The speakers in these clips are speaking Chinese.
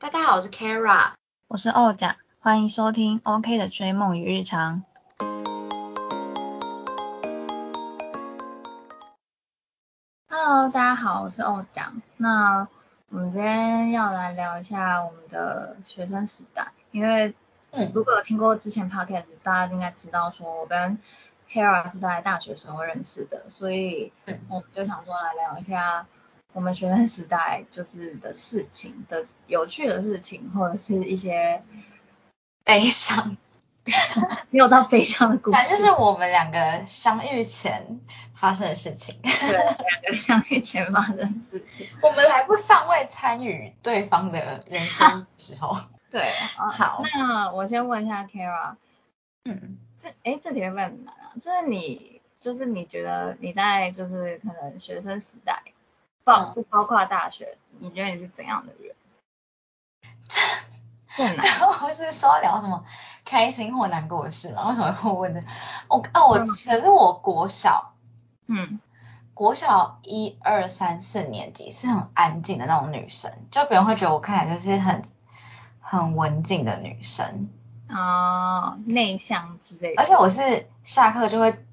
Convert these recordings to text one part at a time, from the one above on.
大家好，我是 Kara，我是欧甲，欢迎收听 OK 的追梦与日常。Hello，大家好，我是欧甲。那我们今天要来聊一下我们的学生时代，因为嗯，如果有听过之前 Podcast，大家应该知道说我跟 Kara 是在大学时候认识的，所以我们就想说来聊一下。我们学生时代就是的事情的有趣的事情，或者是一些悲伤，没有到悲伤的故事，反正是我们两个相遇前发生的事情。对，两个相遇前发生的事情，我们还不尚未参与对方的人生时候。对，好，那我先问一下 Kara，嗯，这哎这题会不会很难啊？就是你，就是你觉得你在就是可能学生时代。包不包括大学？你觉得你是怎样的人？很难。我是说聊什么开心或难过的事吗？为什么会问这？我哦我可是我国小，嗯，国小一二三四年级是很安静的那种女生，就别人会觉得我看起来就是很很文静的女生啊，内向之类的。而且我是下课就会。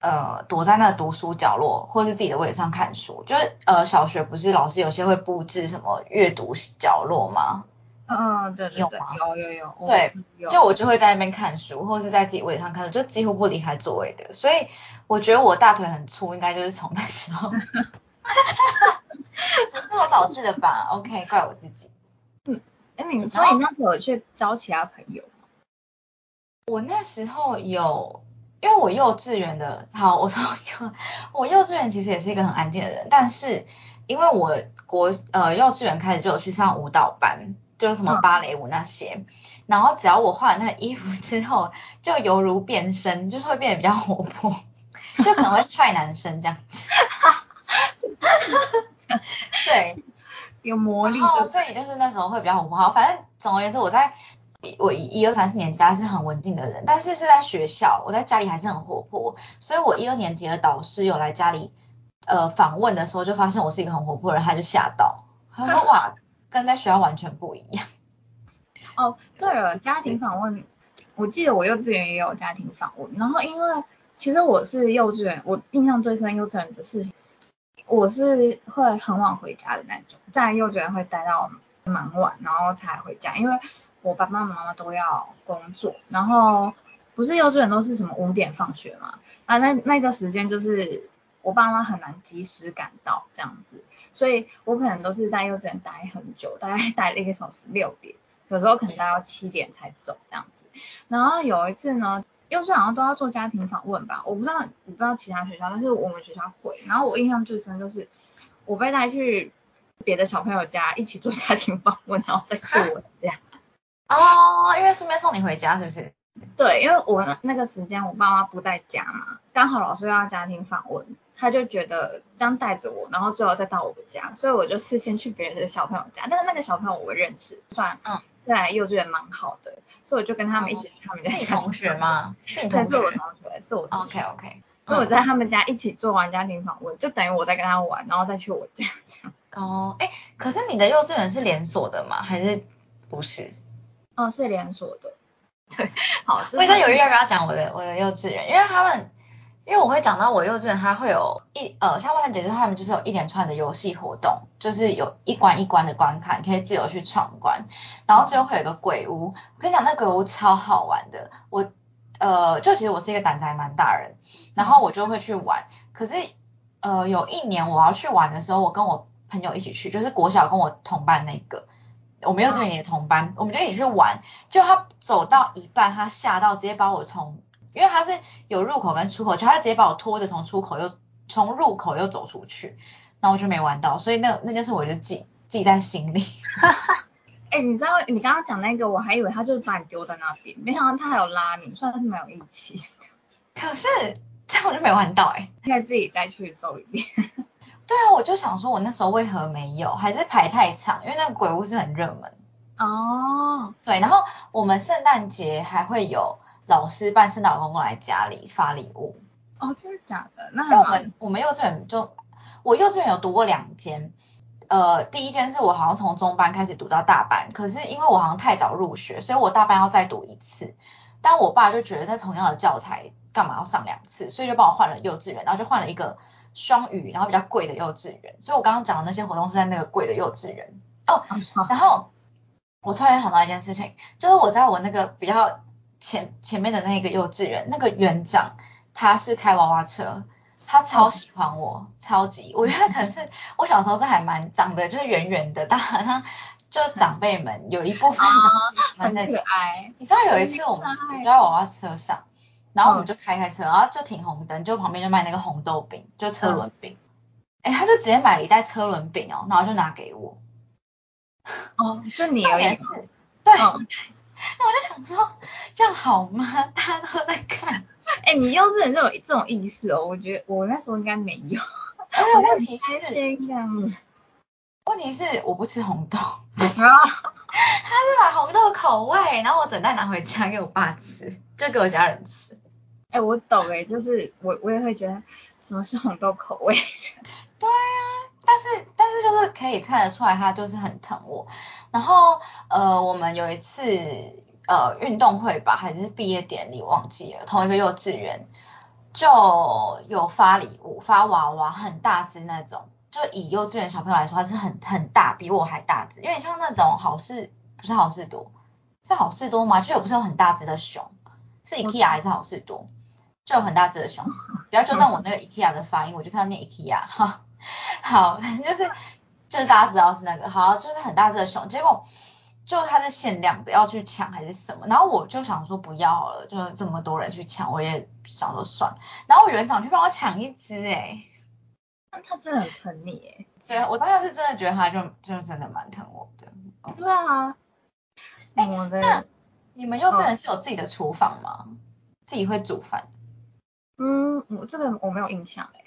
呃，躲在那读书角落，或是自己的位置上看书。就是呃，小学不是老师有些会布置什么阅读角落吗？嗯，对对对，有有有。对，就我就会在那边看书，或是在自己位置上看书，就几乎不离开座位的。所以我觉得我大腿很粗，应该就是从那时候，哈哈哈哈导致的吧？OK，怪我自己。嗯，哎，你所以你那时候有去交其他朋友吗？我那时候有。因为我幼稚园的，好，我说幼，我幼稚园其实也是一个很安静的人，但是因为我国呃幼稚园开始就有去上舞蹈班，就什么芭蕾舞那些，然后只要我换了那个衣服之后，就犹如变身，就是会变得比较活泼，就可能会踹男生这样子，对，有魔力，所以就是那时候会比较活泼。好，反正总而言之，我在。我一二三四年级还是很文静的人，但是是在学校，我在家里还是很活泼，所以我一二年级的导师有来家里呃访问的时候，就发现我是一个很活泼的人，他就吓到，他说哇，跟在学校完全不一样。哦，对了，家庭访问，我记得我幼稚园也有家庭访问，然后因为其实我是幼稚园，我印象最深幼稚园的事情，我是会很晚回家的那种，在幼稚园会待到蛮晚，然后才回家，因为。我爸爸妈妈都要工作，然后不是幼稚园都是什么五点放学嘛？啊，那那个时间就是我爸妈很难及时赶到这样子，所以我可能都是在幼稚园待很久，大概待了一个小时六点，有时候可能待到七点才走这样子。然后有一次呢，幼稚园好像都要做家庭访问吧，我不知道我不知道其他学校，但是我们学校会。然后我印象最深就是我被带去别的小朋友家一起做家庭访问，然后再去我家。哦，因为顺便送你回家是不是？对，因为我那个时间我爸妈不在家嘛，刚好老师要家庭访问，他就觉得这样带着我，然后最后再到我们家，所以我就事先去别人的小朋友家，但是那个小朋友我认识，算嗯在幼稚园蛮好的，所以我就跟他们一起去他们家。是同学吗？是同学，是我同学，是我。OK OK。所以我在他们家一起做完家庭访问，就等于我在跟他玩，然后再去我家这样。哦，哎，可是你的幼稚园是连锁的吗？还是不是？哦，是连锁的，对，好。我在犹豫要不要讲我的我的幼稚园，因为他们，因为我会讲到我幼稚园，它会有一呃，像万圣节他们就是有一连串的游戏活动，就是有一关一关的关卡，可以自由去闯关，然后最后会有一个鬼屋。我跟你讲，那鬼屋超好玩的。我呃，就其实我是一个胆子还蛮大人，然后我就会去玩。可是呃，有一年我要去玩的时候，我跟我朋友一起去，就是国小跟我同班那个。我们幼稚园也同班，我们就一起去玩。就他走到一半，他吓到直接把我从，因为他是有入口跟出口，就他直接把我拖着从出口又从入口又走出去，那我就没玩到，所以那那件事我就记记在心里。哎，你知道你刚刚讲那个，我还以为他就是把你丢在那边，没想到他还有拉你，算是蛮有义气的。可是这样我就没玩到哎，现在自己再去走一遍。对啊，我就想说，我那时候为何没有？还是排太长？因为那个鬼屋是很热门。哦。对，然后我们圣诞节还会有老师扮圣诞老公公来家里发礼物。哦，真的假的？那我们我们幼稚园就我幼稚园有读过两间，呃，第一间是我好像从中班开始读到大班，可是因为我好像太早入学，所以我大班要再读一次。但我爸就觉得在同样的教材干嘛要上两次，所以就帮我换了幼稚园，然后就换了一个双语，然后比较贵的幼稚园。所以我刚刚讲的那些活动是在那个贵的幼稚园哦。然后我突然想到一件事情，就是我在我那个比较前前面的那个幼稚园，那个园长他是开娃娃车。他超喜欢我，超级，我觉得可能是我小时候这还蛮长得就是圆圆的，但好像就长辈们有一部分长辈喜欢那种。你知道有一次我们就在娃娃车上，然后我们就开开车，然后就停红灯，就旁边就卖那个红豆饼，就车轮饼。哎，他就直接买了一袋车轮饼哦，然后就拿给我。哦，就你也是。对。那我就想说，这样好吗？大家都在看。哎，你幼稚园就有这种意识哦？我觉得我那时候应该没有。但是问题是，问题是我不吃红豆。他是买红豆口味，然后我整袋拿回家给我爸吃，就给我家人吃。哎，我懂哎，就是我我也会觉得什么是红豆口味。对啊，但是但是就是可以看得出来，他就是很疼我。然后呃，我们有一次。呃，运动会吧，还是毕业典礼，忘记了。同一个幼稚园就有发礼物，发娃娃，很大只那种。就以幼稚园小朋友来说，它是很很大，比我还大只。因为像那种好事，不是好事多，是好事多吗？就有不是有很大只的熊，是 IKEA 还是好事多？就有很大只的熊。不要纠正我那个 IKEA 的发音，我就是要念 IKEA 哈。好，就是就是大家知道是那个，好，就是很大只的熊。结果。就它是限量的，要去抢还是什么？然后我就想说不要了，就这么多人去抢，我也想说算。然后园长去帮我抢一只，哎，那他真的很疼你，哎。对啊，我当时是真的觉得他就就真的蛮疼我的。对啊。哎，那你们幼稚园是有自己的厨房吗？自己会煮饭？嗯，我这个我没有印象，哎。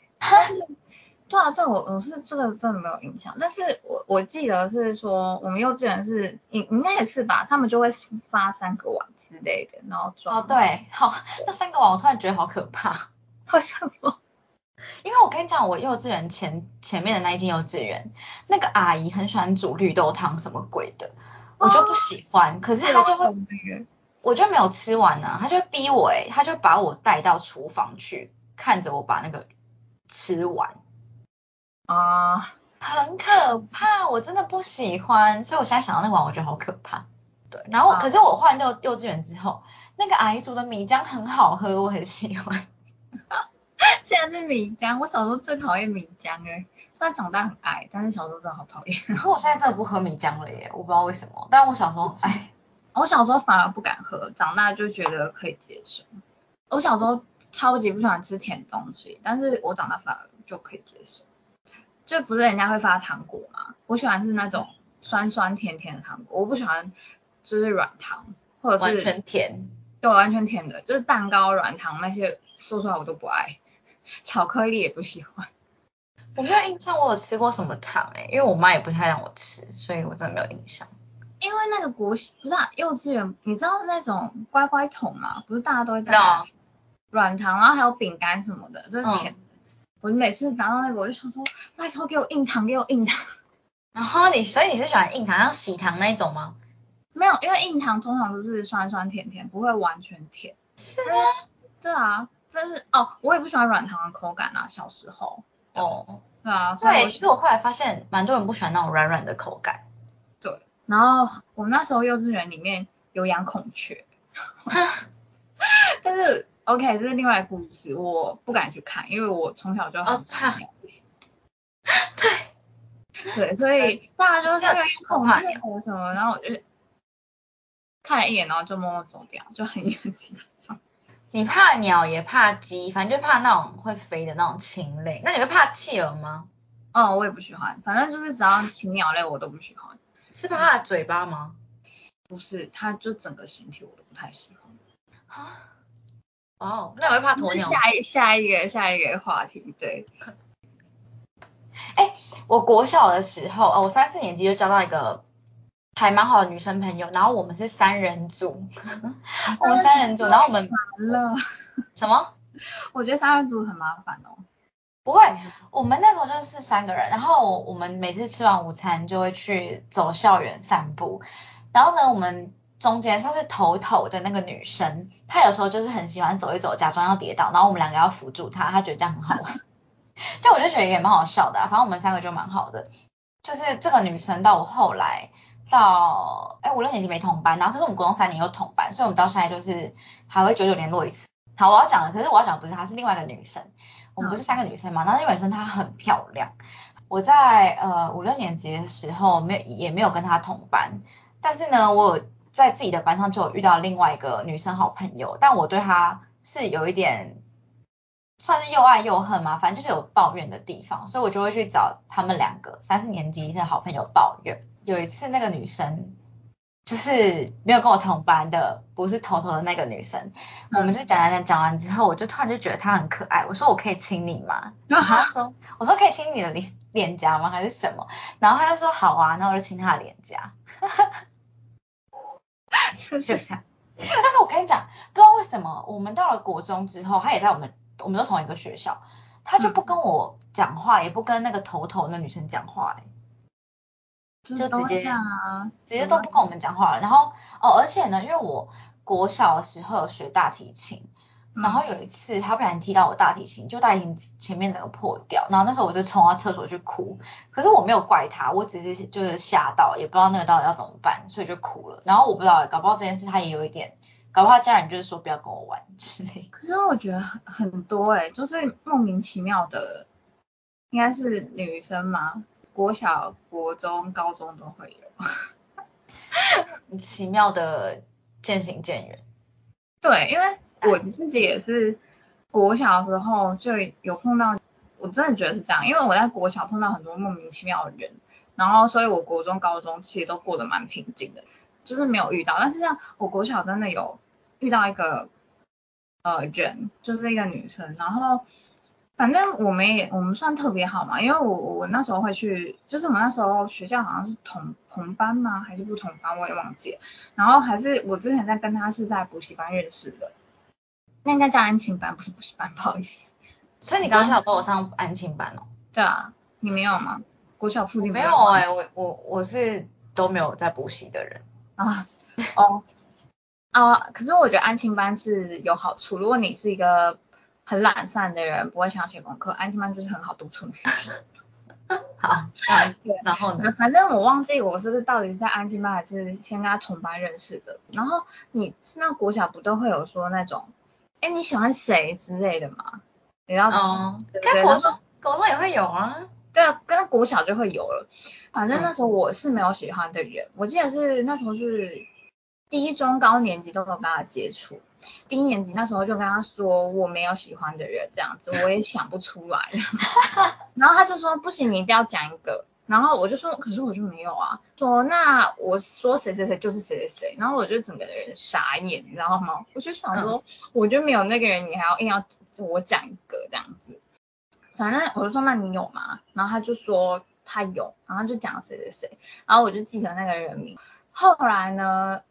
对啊，这我我是这个真的没有印象，但是我我记得是说我们幼稚园是应应该也是吧，他们就会发三个碗之类的，然后装。哦对，好，那三个碗我突然觉得好可怕。为什么？因为我跟你讲，我幼稚园前前面的那一间幼稚园，那个阿姨很喜欢煮绿豆汤什么鬼的，我就不喜欢，可是她就会，我就没有吃完呢，她就会逼我哎，她就把我带到厨房去，看着我把那个吃完。啊，很可怕，我真的不喜欢，所以我现在想到那碗，我觉得好可怕。对，然后可是我换幼幼稚园之后，那个阿姨煮的米浆很好喝，我很喜欢。现在是米浆，我小时候最讨厌米浆哎，虽然长大很爱，但是小时候真的好讨厌。可我现在真的不喝米浆了耶，我不知道为什么，但我小时候哎，我小时候反而不敢喝，长大就觉得可以接受。我小时候超级不喜欢吃甜东西，但是我长大反而就可以接受。就不是人家会发糖果嘛？我喜欢是那种酸酸甜甜的糖果，我不喜欢就是软糖或者是完全甜，对，完全甜的，就是蛋糕软糖那些说出来我都不爱，巧克力也不喜欢。我没有印象我有吃过什么糖哎，因为我妈也不太让我吃，所以我真的没有印象。因为那个国不是幼稚园，你知道那种乖乖桶嘛？不是大家都会带软糖，然后还有饼干什么的，就是甜。我每次拿到那个，我就想说，拜托给我硬糖，给我硬糖。然后你，所以你是喜欢硬糖，像喜糖那一种吗？没有，因为硬糖通常都是酸酸甜甜，不会完全甜。是吗？对啊，但是哦，我也不喜欢软糖的口感啊，小时候。哦。对啊。对，其实我后来发现，蛮多人不喜欢那种软软的口感。对。然后我那时候幼稚园里面有养孔雀。但是。OK，这是另外一个故事，我不敢去看，因为我从小就很怕鸟。对，对，所以大家就是恐怕鸟什么，然后我就看了一眼，然后就默默走掉，就很远。你怕鸟也怕鸡，反正就怕那种会飞的那种禽类。那你会怕企鹅吗？嗯，我也不喜欢，反正就是只要禽鸟类我都不喜欢。是怕它的嘴巴吗？不是，它就整个形体我都不太喜欢。啊？哦，那我会怕鸵鸟。下一下一个下一个话题，对。哎，我国小的时候，哦，我三四年级就交到一个还蛮好的女生朋友，然后我们是三人组，我们三人组，然后我们完了。什么？我觉得三人组很麻烦哦。不会，我们那时候就是三个人，然后我们每次吃完午餐就会去走校园散步，然后呢，我们中间算是头头的那个女生，她有时候就是很喜欢走一走，假装要跌倒，然后我们两个要扶住她，她觉得这样很好玩，就我就觉得也蛮好笑的、啊，反正我们三个就蛮好的，就是这个女生到我后来到哎五六年级没同班，然后可是我们国中三年又同班，所以我们到现在就是还会久久联络一次。好，我要讲的，可是我要讲的不是她，是另外一个女生。我们不是三个女生嘛，然后那女生她很漂亮。我在呃五六年级的时候没有也没有跟她同班，但是呢，我有在自己的班上就有遇到另外一个女生好朋友，但我对她是有一点算是又爱又恨嘛，反正就是有抱怨的地方，所以我就会去找他们两个三四年级的好朋友抱怨。有一次那个女生。就是没有跟我同班的，不是头头的那个女生。我们就讲讲讲讲完之后，我就突然就觉得她很可爱。我说我可以亲你吗？然后她说，我说可以亲你的脸脸颊吗？还是什么？然后她就说好啊，然后我就亲她的脸颊。就这样。但是我跟你讲，不知道为什么，我们到了国中之后，她也在我们，我们都同一个学校，她就不跟我讲话，也不跟那个头头那女生讲话、欸，就直接啊，直接都不跟我们讲话了。然后哦，而且呢，因为我国小的时候有学大提琴，然后有一次他不小心踢到我大提琴，就大提琴前面整个破掉，然后那时候我就冲到厕所去哭，可是我没有怪他，我只是就是吓到，也不知道那个到底要怎么办，所以就哭了。然后我不知道，搞不好这件事他也有一点，搞不好家人就是说不要跟我玩之类。可是我觉得很很多哎、就是莫名其妙的，应该是女生嘛，国小、国中、高中都会有。奇妙的渐行渐远。对，因为我自己也是国小的时候就有碰到，我真的觉得是这样，因为我在国小碰到很多莫名其妙的人，然后所以我国中、高中其实都过得蛮平静的，就是没有遇到。但是像我国小真的有遇到一个呃人，就是一个女生，然后反正我们也我们算特别好嘛，因为我我那时候会去，就是我们那时候学校好像是同同班吗？还是不同班？我也忘记了。然后还是我之前在跟他是在补习班认识的，那应该叫安亲班，不是补习班，不好意思。所以你国小都有上安亲班哦？对啊，你没有吗？国小附近没有哎、我我我是都没有在补习的人。啊哦 啊，可是我觉得安亲班是有好处，如果你是一个很懒散的人，不会想要写功课，安静班就是很好督促你。好，对然后呢？反正我忘记我是到底是在安静班还是先跟他同班认识的。然后你那国小不都会有说那种，哎你喜欢谁之类的吗？你知道哦？跟国中国中也会有啊。对啊，跟国小就会有了。反正那时候我是没有喜欢的人，我记得是那时候是低中高年级都有跟他接触。低年级那时候就跟他说我没有喜欢的人这样子，我也想不出来。然后他就说不行，你一定要讲一个。然后我就说，可是我就没有啊。说那我说谁谁谁就是谁谁谁。然后我就整个人傻眼，你知道吗？我就想说，我就没有那个人，你还要硬要我讲一个这样子。反正我就说那你有吗？然后他就说他有，然后就讲谁谁谁，然后我就记得那个人名。后来呢，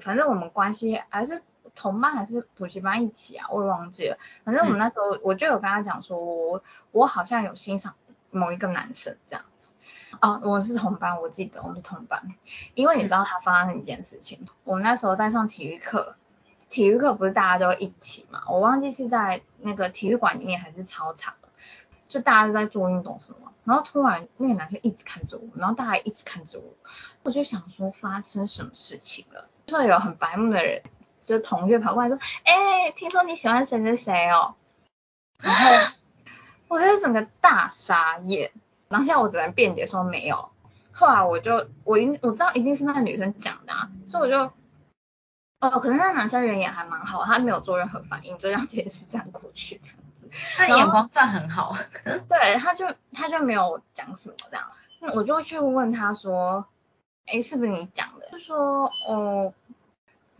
反正我们关系还是同班还是补习班一起啊，我也忘记了。反正我们那时候我就有跟他讲说，我我好像有欣赏某一个男生这样子。哦，我是同班，我记得我们是同班，因为你知道他发生一件事情，我们那时候在上体育课，体育课不是大家都一起嘛？我忘记是在那个体育馆里面还是操场。就大家都在做运动什么，然后突然那个男生一直看着我，然后大家一直看着我，我就想说发生什么事情了。就有很白目的人，就同学跑过来说，哎、欸，听说你喜欢谁谁谁哦，然后我就是整个大傻眼，然后现在我只能辩解说没有。后来我就我一我知道一定是那个女生讲的啊，所以我就哦，可能那个男生人也还蛮好，他没有做任何反应，就让这件事这样过去这样子。他眼光算很好，对，他就他就没有讲什么这样，那我就去问他说，哎，是不是你讲的？就说哦，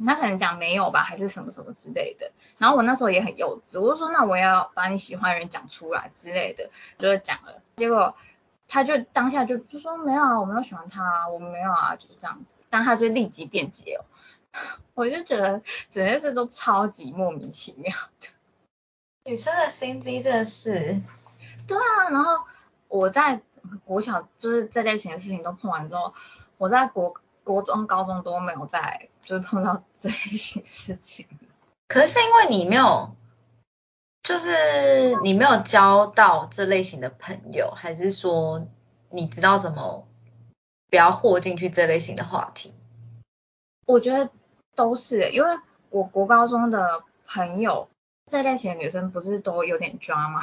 他可能讲没有吧，还是什么什么之类的。然后我那时候也很幼稚，我就说那我要把你喜欢的人讲出来之类的，就是讲了。结果他就当下就就说没有啊，我没有喜欢他啊，我没有啊，就是这样子。但他就立即辩解哦，我就觉得整件事都超级莫名其妙的。女生的心机真的是，对啊，然后我在国小就是这类型的事情都碰完之后，我在国国中、高中都没有再就碰到这类型事情。可是因为你没有，就是你没有交到这类型的朋友，还是说你知道怎么不要豁进去这类型的话题？我觉得都是，因为我国高中的朋友这类型的女生不是都有点抓吗？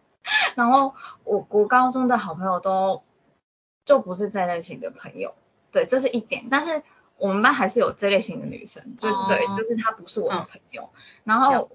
然后我国高中的好朋友都就不是这类型的朋友，对，这是一点。但是我们班还是有这类型的女生，就对，就是她不是我的朋友。然后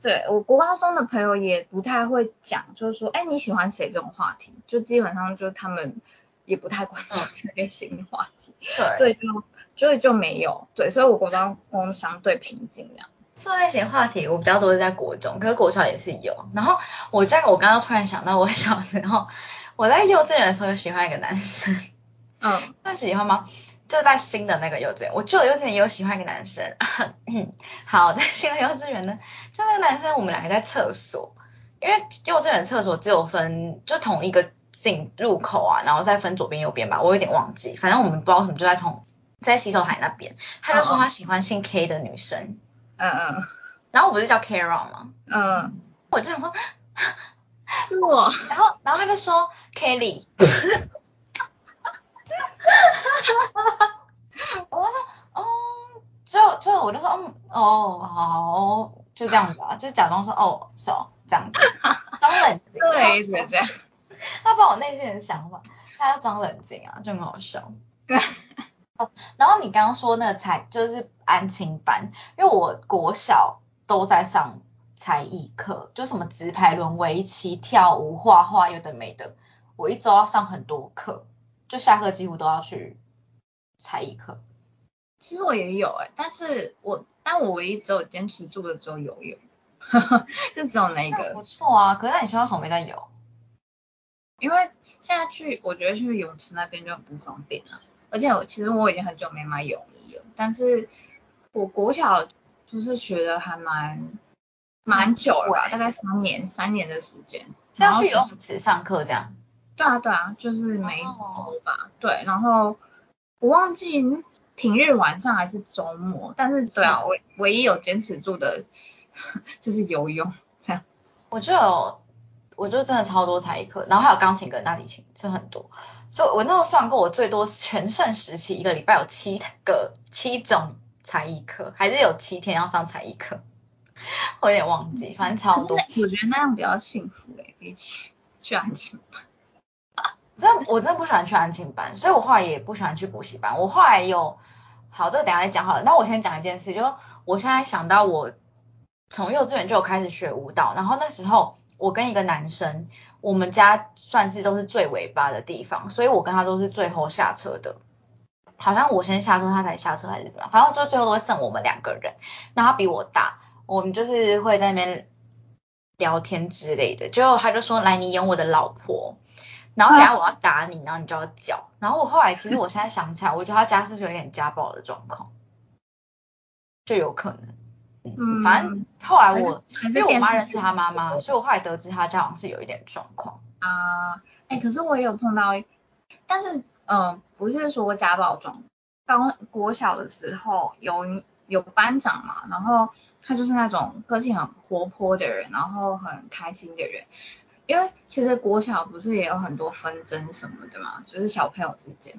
对我国高中的朋友也不太会讲，就是说，哎，你喜欢谁这种话题，就基本上就他们也不太关注这类型的话题，对，所以就所以就没有，对，所以我国高中相对平静这样。这类型话题我比较多是在国中，可是国小也是有。然后我这个我刚刚突然想到，我小时候我在幼稚园的时候喜欢一个男生，嗯，算喜欢吗？就在新的那个幼稚园，我旧幼稚园也有喜欢一个男生。好，在新的幼稚园呢，就那个男生，我们两个在厕所，因为幼稚园厕所只有分就同一个进入口啊，然后再分左边右边吧，我有点忘记，反正我们不知道什么就在同在洗手台那边，他就说他喜欢姓 K 的女生。嗯嗯，然后我不是叫 Carol 吗？嗯，我就想说，是我，然后然后他就说 Kelly，我就说，哦，就就我就说，嗯，哦，好，就这样子啊，就假装说，哦，是哦，这样子，装冷静，对，是这样，他把我内心的想法，他要装冷静啊，就很好笑。对。哦，然后你刚刚说那个才就是安亲班，因为我国小都在上才艺课，就什么直排轮、围棋、跳舞、画画，有的没的，我一周要上很多课，就下课几乎都要去才艺课。其实我也有哎，但是我但我唯一只有坚持住的只有游泳，就只有那个。不错啊，可是那你学校什么没在游？因为现在去，我觉得去泳池那边就很不方便啊。而且我其实我已经很久没买泳衣了，但是我国小就是学的还蛮蛮久了吧，大概三年三年的时间。是要去游泳池上课这样？对啊对啊，就是每周吧。对，然后我忘记平日晚上还是周末，但是对啊，唯唯一有坚持住的 就是游泳这样。我就有，我就真的超多才艺课，然后还有钢琴跟大提琴，就很多。所以我那时候算过，我最多全盛时期一个礼拜有七个七种才艺课，还是有七天要上才艺课，我有点忘记，反正超多。我觉得那样比较幸福诶，比起去安亲班。真的，我真的不喜欢去安亲班，所以我后来也不喜欢去补习班。我后来有，好，这个等下再讲好了。那我先讲一件事，就我现在想到我从幼稚园就有开始学舞蹈，然后那时候我跟一个男生。我们家算是都是最尾巴的地方，所以我跟他都是最后下车的。好像我先下车，他才下车还是怎么？反正就最后都会剩我们两个人。那他比我大，我们就是会在那边聊天之类的。最后他就说：“来，你演我的老婆。”然后等下我要打你，然后你就要叫。然后我后来其实我现在想起来，我觉得他家是不是有点家暴的状况？就有可能。嗯，反正后来我因为我妈认识他妈妈，所以我后来得知他家好像是有一点状况啊。哎，可是我也有碰到，但是嗯，不是说家暴状。刚国小的时候有有班长嘛，然后他就是那种个性很活泼的人，然后很开心的人。因为其实国小不是也有很多纷争什么的嘛，就是小朋友之间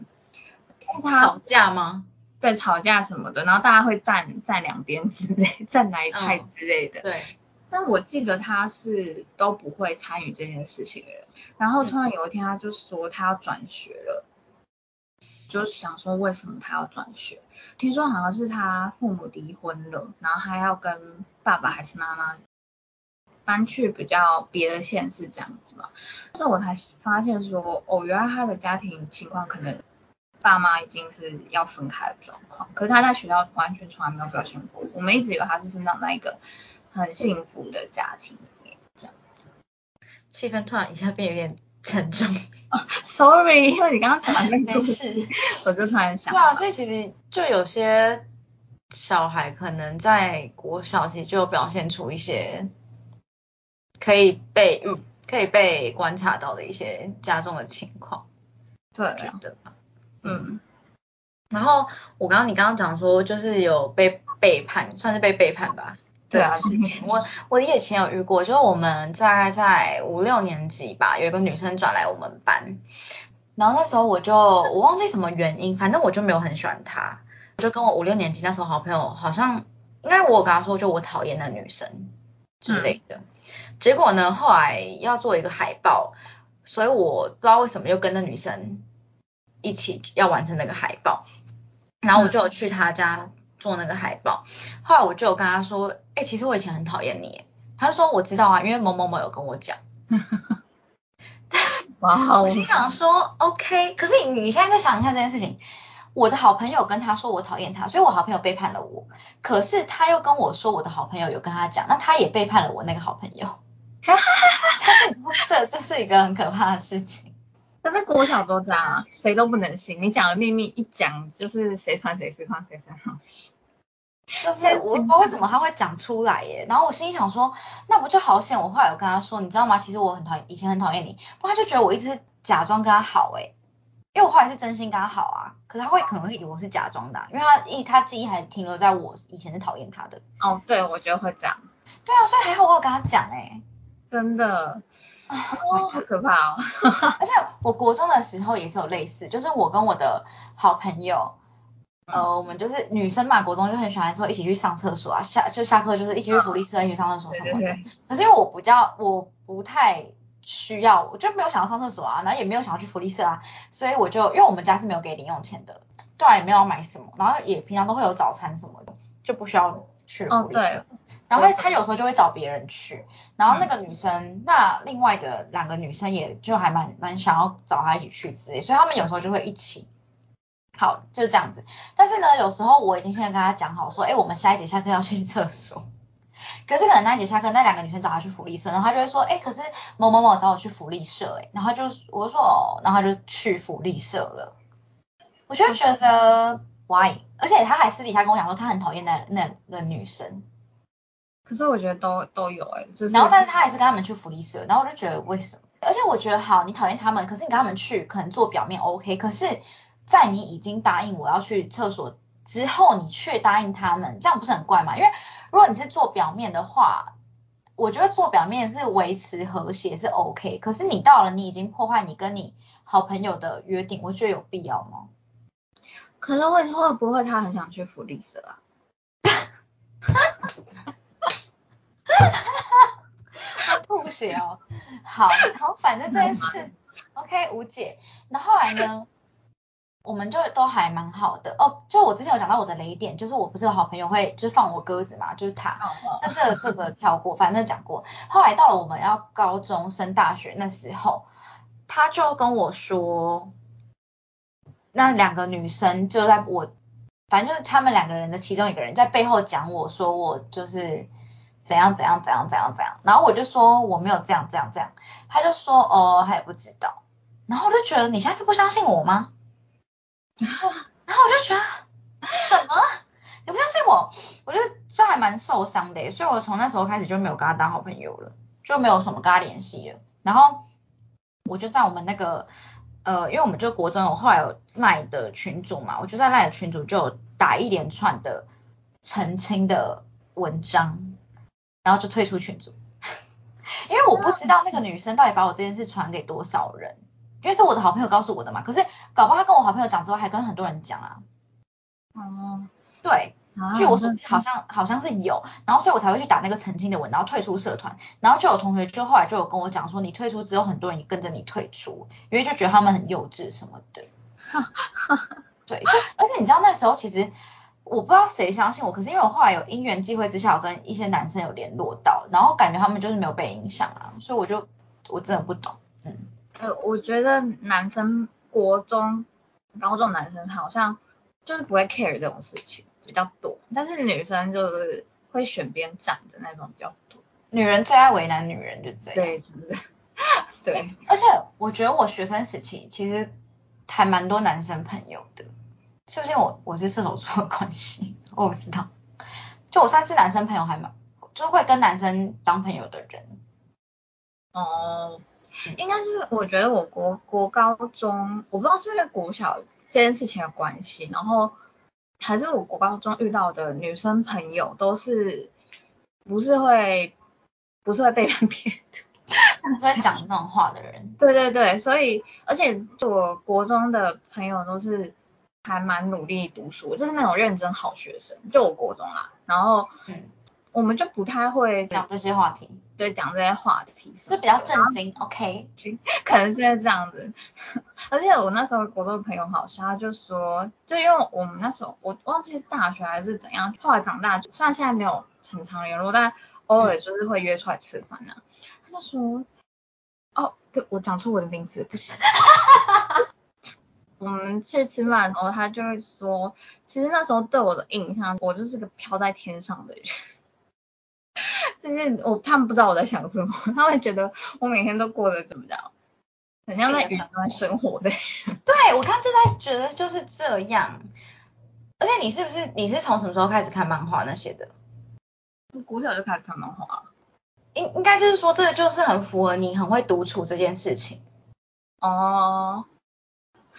他吵架吗？对吵架什么的，然后大家会站站两边之类，站哪一派之类的。对。但我记得他是都不会参与这件事情的人。然后突然有一天他就说他要转学了，就想说为什么他要转学？听说好像是他父母离婚了，然后他要跟爸爸还是妈妈搬去比较别的县市这样子嘛。这我才发现说，哦，原来他的家庭情况可能。爸妈已经是要分开的状况，可是他在学校完全从来没有表现过。我们一直以为他是生长在一个很幸福的家庭里面，这样子。气氛突然一下变有点沉重。Sorry，因为你刚刚讲的那个事，我就突然想。对啊，所以其实就有些小孩可能在国小其实就表现出一些可以被嗯可以被观察到的一些家中的情况，对觉啊，得吧。嗯，然后我刚刚你刚刚讲说，就是有被背叛，算是被背叛吧。对啊。我我以前有遇过，就是我们大概在五六年级吧，有一个女生转来我们班，然后那时候我就我忘记什么原因，反正我就没有很喜欢她，就跟我五六年级那时候好朋友，好像应该我有跟她说，就我讨厌那女生之类的。结果呢，后来要做一个海报，所以我不知道为什么又跟那女生一起要完成那个海报，然后我就有去她家做那个海报。后来我就有跟她说，哎、其实我以前很讨厌你耶。她就说我知道啊，因为某某某有跟我讲。我，心想说，OK，可是你你现在再想一下这件事情，我的好朋友跟他说我讨厌他，所以我好朋友背叛了我。可是他又跟我说我的好朋友有跟他讲，那他也背叛了我那个好朋友。这这是一个很可怕的事情。但是国小都这样啊，谁都不能信。你讲的秘密一讲，就是谁传谁，谁传谁身上。就是我不知道为什么他会讲出来耶，然后我心里想说，那不就好险？我后来有跟他说，你知道吗？其实我很讨厌，以前很讨厌你，不然他就觉得我一直假装跟他好哎，因为我后来是真心跟他好啊，可是他会可能会以为我是假装的啊、因为他一他记忆还停留在我以前是讨厌他的。哦，对，我觉得会这样，对啊，所以还好我有跟他讲哎，真的，哦好可怕哦。而且我国中的时候也是有类似，就是我跟我的好朋友，呃，我们就是女生嘛，国中就很喜欢说一起去上厕所啊，下就下课就是一起去福利社一起上厕所什么的。可是因为我比较我不太需要，我就没有想要上厕所啊，然后也没有想要去福利社啊，所以我就因为我们家是没有给零用钱的，对啊，也没有要买什么，然后也平常都会有早餐什么的，就不需要去哦福利社。对，然后他有时候就会找别人去，然后那个女生，那另外的两个女生也就还蛮蛮想要找他一起去之类，所以他们有时候就会一起。好，就是这样子。但是呢，有时候我已经现在跟他讲好说，哎，我们下一节下课要去厕所。可是可能那一节下课，那两个女生找他去福利社，然后他就会说，哎，可是某某某找我去福利社，哎，然后就我就说哦，然后他就去福利社了。我就觉得 why？而且他还私底下跟我讲说，他很讨厌那那个女生。可是我觉得都都有哎、就是然后，但是他还是跟他们去福利社，然后我就觉得为什么？而且我觉得好，你讨厌他们，可是你跟他们去，可能做表面 OK，可是，在你已经答应我要去厕所之后，你却答应他们，这样不是很怪吗？因为如果你是做表面的话，我觉得做表面是维持和谐是 OK，可是你到了你已经破坏你跟你好朋友的约定，我觉得有必要吗？可是会会不会他很想去福利社啊？吐血哦。好，然后反正这件事 OK 无解。那后来呢，我们就都还蛮好的哦。就我之前有讲到我的雷点，就是我不是有好朋友会就是放我鸽子嘛，就是他。哦那这个这个跳过，反正讲过。后来到了我们要高中升大学那时候，他就跟我说，那两个女生就在我，反正就是他们两个人的其中一个人在背后讲我说我就是怎样怎样怎样怎样怎样，然后我就说我没有这样这样这样，他就说哦他也不知道，然后我就觉得你现在是不相信我吗？然后我就觉得什么？你不相信我？我觉得这还蛮受伤的，所以我从那时候开始就没有跟他当好朋友了，就没有什么跟他联系了。然后我就在我们那个呃，因为我们就国中有后来有赖的群组嘛，我就在赖的群组就有打一连串的澄清的文章，然后就退出群组，因为我不知道那个女生到底把我这件事传给多少人，因为是我的好朋友告诉我的嘛，可是搞不好她跟我好朋友讲之后还跟很多人讲啊，哦，对。啊据我所知，好像好像是有，然后所以我才会去打那个澄清的文，然后退出社团，然后就有同学就后来就有跟我讲说，你退出之后，很多人也跟着你退出，因为就觉得他们很幼稚什么的。对，就而且你知道那时候其实我不知道谁相信我，可是因为我后来有因缘际会之下，我跟一些男生有联络到，然后感觉他们就是没有被影响啊，所以我就我真的不懂，嗯，呃，我觉得男生国中、高中男生好像就是不会 care 这种事情比较多，但是女生就是会选边站的那种比较多。女人最爱为难女人，就这样。对，是不是，对，而且我觉得我学生时期其实还蛮多男生朋友的，是不是我我是射手座的关系？我不知道，就我算是男生朋友还蛮，就是会跟男生当朋友的人。哦，应该是我觉得我国国高中，我不知道是不是国小这件事情的关系，然后还是我国高中遇到的女生朋友都是不是会不是会背叛别人的。会讲那种话的人，对对对，所以而且我国中的朋友都是还蛮努力读书，就是那种认真好学生，就我国中啦，然后嗯，我们就不太会讲这些话题，对讲这些话题就比较震惊。OK，可能是会这样子。而且我那时候国中的朋友好笑，他就说，就因为我们那时候我忘记大学还是怎样，后来长大，虽然现在没有常常联络，但偶尔就是会约出来吃饭呢、他就说，哦，对我讲出我的名字不行。我们去吃饭，然后他就会说，其实那时候对我的印象，我就是个飘在天上的人。就是我他们不知道我在想什么，他们觉得我每天都过得怎么样，很像在云端生活的人。对我刚就在觉得就是这样。而且你是不是你是从什么时候开始看漫画那些的？我国小就开始看漫画了。应应该就是说这个就是很符合你很会独处这件事情，哦，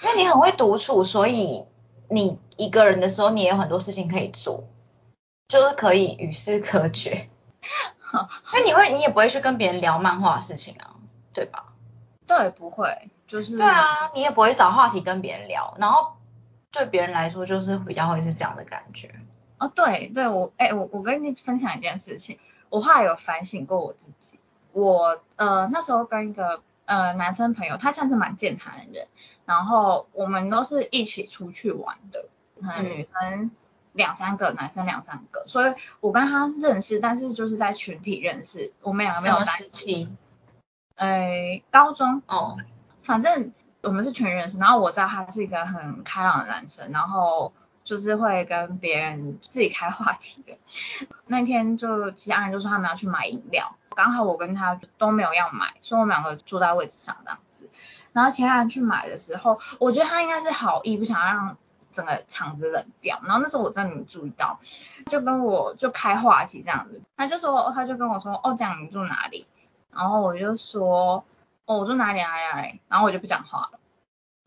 因为你很会独处，所以你一个人的时候你也有很多事情可以做，就是可以与世隔绝。因为你会你也不会去跟别人聊漫画的事情啊，对吧？对，不会，就是对啊，你也不会找话题跟别人聊，然后对别人来说就是比较会是这样的感觉。哦，对对，我哎，我我跟你分享一件事情，我后来有反省过我自己，我呃那时候跟一个呃男生朋友，他算是蛮健谈的人，然后我们都是一起出去玩的，可能女生两三个，男生两三个，所以我跟他认识，但是就是在群体认识，我们两个没什么有在时期？呃高中，哦，反正我们是全认识，然后我知道他是一个很开朗的男生，然后就是会跟别人自己开话题的。那天就其他人就说他们要去买饮料，刚好我跟他都没有要买，所以我们两个坐在位置上这样子。然后其他人去买的时候，我觉得他应该是好意，不想让整个场子冷掉。然后那时候我真的没注意到，就跟我就开话题这样子，他就说他就跟我说哦，这样你住哪里？然后我就说哦，我住哪里哪里哪里，然后我就不讲话了。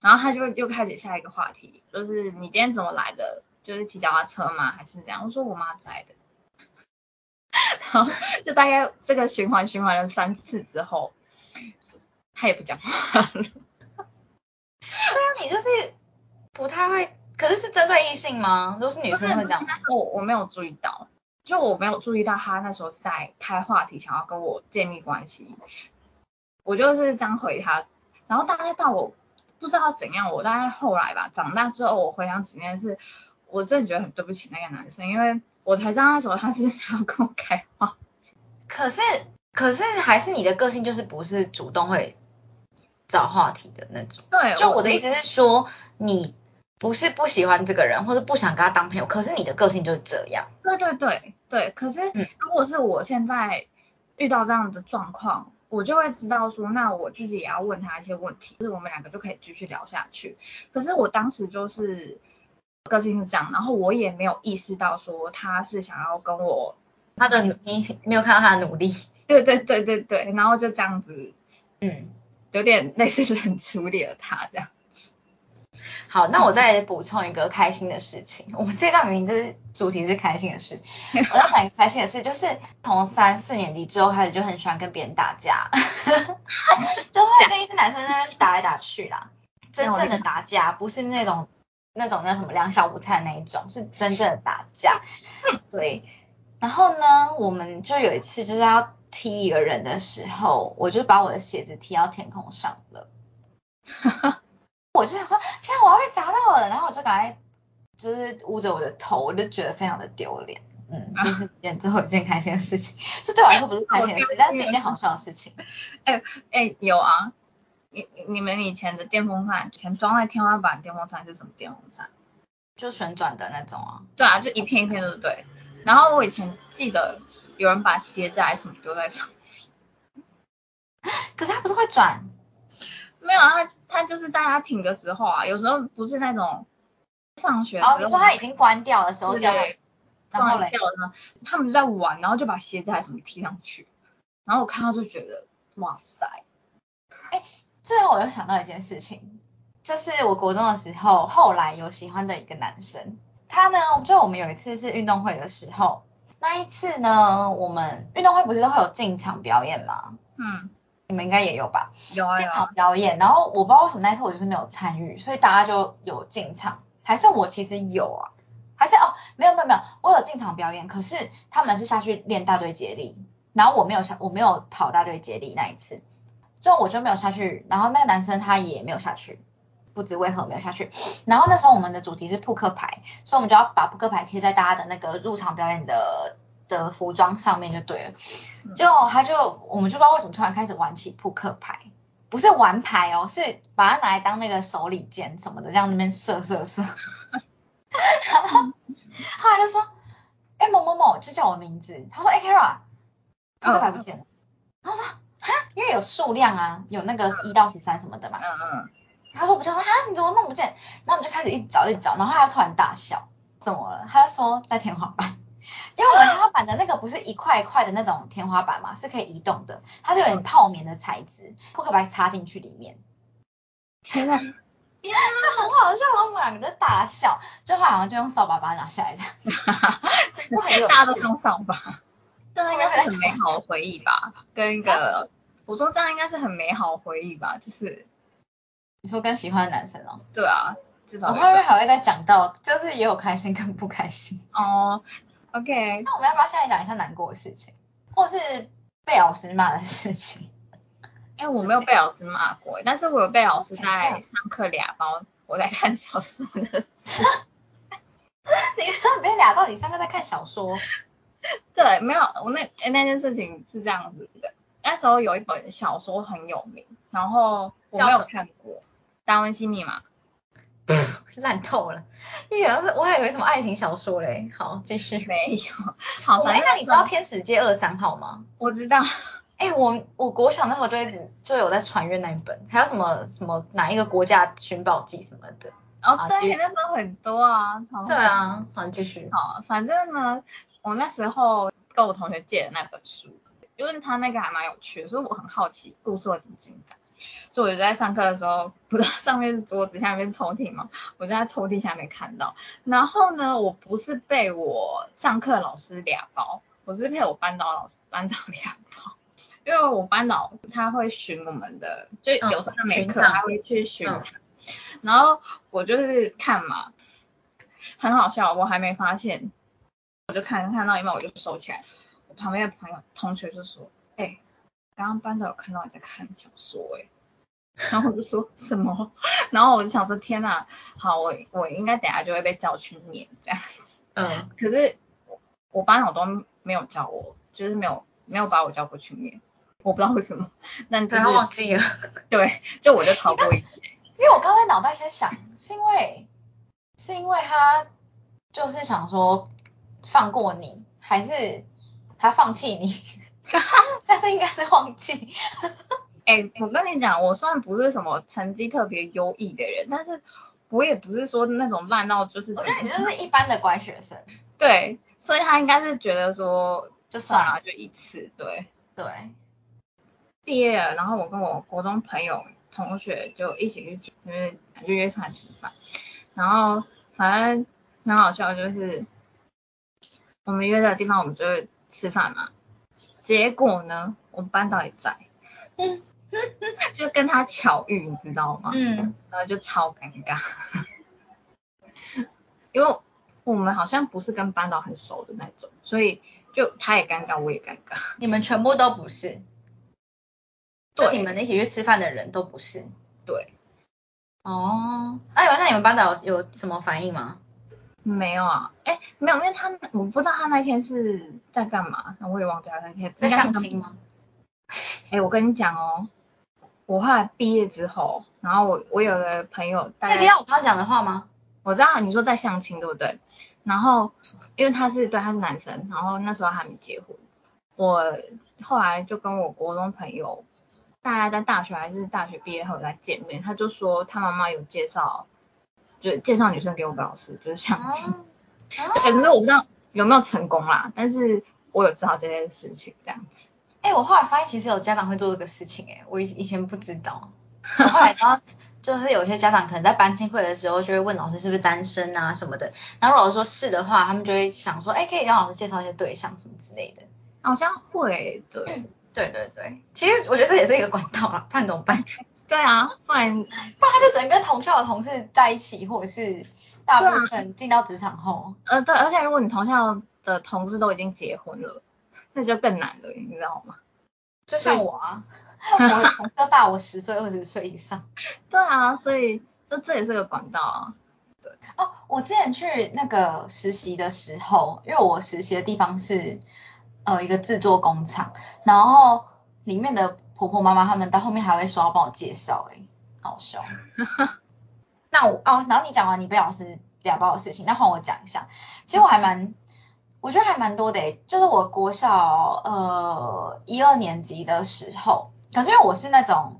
然后他就又开始下一个话题，就是你今天怎么来的？就是骑脚踏车吗？还是怎样？我说我妈载的。然后 就大概这个循环循环了三次之后，他也不讲话了。对啊，你就是不太会，可是是针对异性吗？如果是女生会这样那时候我我没有注意到，就我没有注意到他那时候是在开话题，想要跟我建立关系。我就是这样回他，然后大概到我不知道怎样，我大概后来吧，长大之后我回想起那件事，我真的觉得很对不起那个男生，因为我才知道那时候他是想要跟我开话。可是可是还是你的个性就是不是主动会找话题的那种。对，就我的意思是说，你不是不喜欢这个人，或者不想跟他当朋友，可是你的个性就是这样。对对对对，可是嗯如果是我现在遇到这样的状况，我就会知道说，那我自己也要问他一些问题，就是我们两个就可以继续聊下去。可是我当时就是个性是这样，然后我也没有意识到说他是想要跟我，他的努你没有看到他的努力。对对对对对，然后就这样子，嗯，有点类似冷处理了他这样子。好，那我再补充一个开心的事情。我们这段明明就是主题是开心的事，我要讲一个开心的事，就是从三四年级之后开始就很喜欢跟别人打架，就会跟一些男生在那边打来打去啦。真正的打架，不是那种那种叫什么两小无猜那一种，是真正的打架。对，然后呢，我们就有一次就是要踢一个人的时候，我就把我的鞋子踢到天空上了。我就想说，天啊，我要被砸到了，然后我就赶快就是捂着我的头，我就觉得非常的丢脸。嗯，这是一件最后一件开心的事情，这对我来说不是开心的事，但是一件好笑的事情。哎，有啊，你你们以前的电风扇，以前装在天花板的电风扇是什么电风扇？就旋转的那种啊。对啊，就一片一片，对不对？然后我以前记得有人把鞋子还是什么丢在上面，可是它不是会转？没有啊，他他就是大家停的时候啊，有时候不是那种放学哦，你说它已经关掉的时候对掉到对，然后嘞掉，了，他们就在玩，然后就把鞋子还是什么踢上去，然后我看到就觉得哇塞，这让我又想到一件事情，就是我国中的时候，后来有喜欢的一个男生，他呢，就我们有一次是运动会的时候，那一次呢，我们运动会不是都会有进场表演吗？嗯，你们应该也有吧？有啊有啊，场表演，然后我不知道为什么那一次我就是没有参与，所以大家就有进场，还是我其实有啊，还是哦没有没有没有，我有进场表演，可是他们是下去练大队接力，然后我没有下我没有跑大队接力那一次，就我就没有下去，然后那个男生他也没有下去。不知为何没有下去，然后那时候我们的主题是扑克牌，所以我们就要把扑克牌贴在大家的那个入场表演的的服装上面就对了。结果他就我们就不知道为什么突然开始玩起扑克牌，不是玩牌哦，是把它拿来当那个手里剑什么的，这样那边射射射。然后后来就说，哎、某某某就叫我名字，他说哎、Kara，扑克牌不见了。然后我说哈，因为有数量啊，有那个一到十三什么的嘛。嗯嗯，他说不就说啊你怎么弄不见？然后我们就开始一直找一直找，然后他突然大笑，怎么了？他就说在天花板。因为我们天花板的那个不是一块一块的那种天花板嘛，是可以移动的，它是有点泡棉的材质，扑克牌插进去里面，天哪，就很好笑，然后我们两个就大笑，就好像就用扫把把它拿下来这样，就很有趣。大家都是用扫把，这应该是很美好的回忆吧？跟一个，我说这样应该是很美好的回忆吧？就是，你说跟喜欢的男生哦，对啊，至少我后面还会再讲到，就是也有开心跟不开心。哦，OK，那我们要不要现在讲一下难过的事情，或是被老师骂的事情？哎，我没有被老师骂过，但是我有被老师在上课俩包我在看小说的时候。你让别人俩到底上课在看小说？对，没有，我那诶那件事情是这样子的，那时候有一本小说很有名，然后我没有看过《达文西密码 》，烂透了，一点都是，我还以为什么爱情小说嘞。好，继续。没有。好，我反正哎那你知道《天使街二三号》吗？我知道，哎、我我国小那时候就一直就有在传阅那一本，还有什么什么哪一个国家寻宝记什么的。哦，对，那时候很多啊，超对啊，好，继续。好，反正呢，我那时候跟我同学借的那本书，因为他那个还蛮有趣的，所以我很好奇故事会怎么进展，所以我就在上课的时候，不知道上面是桌子，下面是抽屉嘛，我就在抽屉下面看到。然后呢，我不是被我上课老师俩包，我是被我班导老师班导俩包。因为我班导他会巡我们的，就有时候他没课，他会去巡嗯。然后我就是看嘛，很好笑，我还没发现，我就看看到一半我就收起来。我旁边的朋友同学就说：“哎、刚刚班导有看到你在看小说哎、然后我就说什么？然后我就想说天呐，好，我我应该等下就会被叫去念这样子。嗯，可是我我班长都没有叫我，就是没有没有把我叫过去念，我不知道为什么，但就对，是忘记了。对，就我就逃过一劫。因为我刚才脑袋先想，是因为是因为他就是想说放过你，还是他放弃你？但是应该是放弃。哎、我跟你讲，我虽然不是什么成绩特别优异的人，但是我也不是说那种烂到就是我觉得你就是一般的乖学生，对，所以他应该是觉得说就算了。就一次对。对，毕业了，然后我跟我国中朋友同学就一起去，就是就约出来吃饭，然后反正很好笑，就是我们约的地方我们就吃饭嘛，结果呢，我们班导也在，嗯 就跟他巧遇，你知道吗？嗯，然后就超尴尬，因为我们好像不是跟班导很熟的那种，所以就他也尴尬，我也尴尬。你们全部都不是，就对你们一起去吃饭的人都不是。对，哦，哎呦，那你们班导有什么反应吗？没有啊，哎，没有，因为他我不知道他那天是在干嘛，我也忘记了那天在相亲吗？哎，我跟你讲哦，我后来毕业之后，然后我我有个朋友，大那概听到我刚刚讲的话吗？我知道你说在相亲对不对？然后因为他是对他是男生，然后那时候还没结婚，我后来就跟我国中朋友，大家在大学还是大学毕业后再见面，他就说他妈妈有介绍，就是介绍女生给我们老师，就是相亲。可是我不知道有没有成功啦，但是我有知道这件事情这样子。哎、我后来发现其实有家长会做这个事情、哎，我以以前不知道，我后来知道，就是有些家长可能在班亲会的时候就会问老师是不是单身啊什么的，然后如果说是的话，他们就会想说，哎、可以让老师介绍一些对象什么之类的。好像会，对，对对对，其实我觉得这也是一个管道啦，不然怎么办？对啊，不然不然他就只能跟同校的同事在一起，或者是大部分进到职场后，呃对，而且如果你同校的同事都已经结婚了，那就更难了，你知道吗？就像我啊，我的同事都大我十岁、二十岁以上。对啊，所以这这也是个管道啊。对哦，我之前去那个实习的时候，因为我实习的地方是呃一个制作工厂，然后里面的婆婆妈妈他们到后面还会说要帮我介绍、欸，好笑。那我哦，然后你讲完你被老师俩包的事情，那换我讲一下。其实我还蛮，我觉得还蛮多的、欸，就是我国小呃一二年级的时候，可是因为我是那种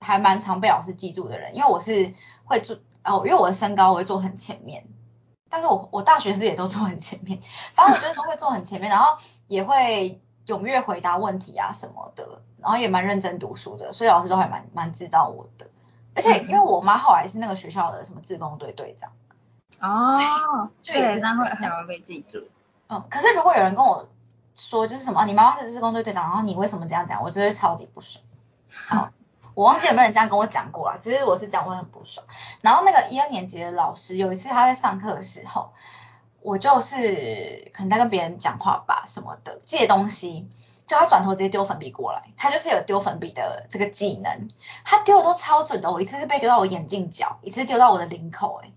还蛮常被老师记住的人，因为我是会做哦，因为我的身高我会坐很前面，但是我我大学时也都坐很前面，反正我就是都会坐很前面，然后也会踊跃回答问题啊什么的，然后也蛮认真读书的，所以老师都还蛮蛮知道我的。而且因为我妈后来是那个学校的什么志工队队长，哦，就也是对，那会很容易被记住。嗯，可是如果有人跟我说就是什么，啊你妈妈是志工队队长，然后你为什么这样讲，我就会超级不爽。好，我忘记有没有人这样跟我讲过了，只是我是讲我很不爽。然后那个一二年级的老师有一次他在上课的时候，我就是可能在跟别人讲话吧什么的，借东西，就他转头直接丢粉笔过来，他就是有丢粉笔的这个技能，他丢的都超准的，我一次是被丢到我眼镜角，一次丢到我的领口、欸，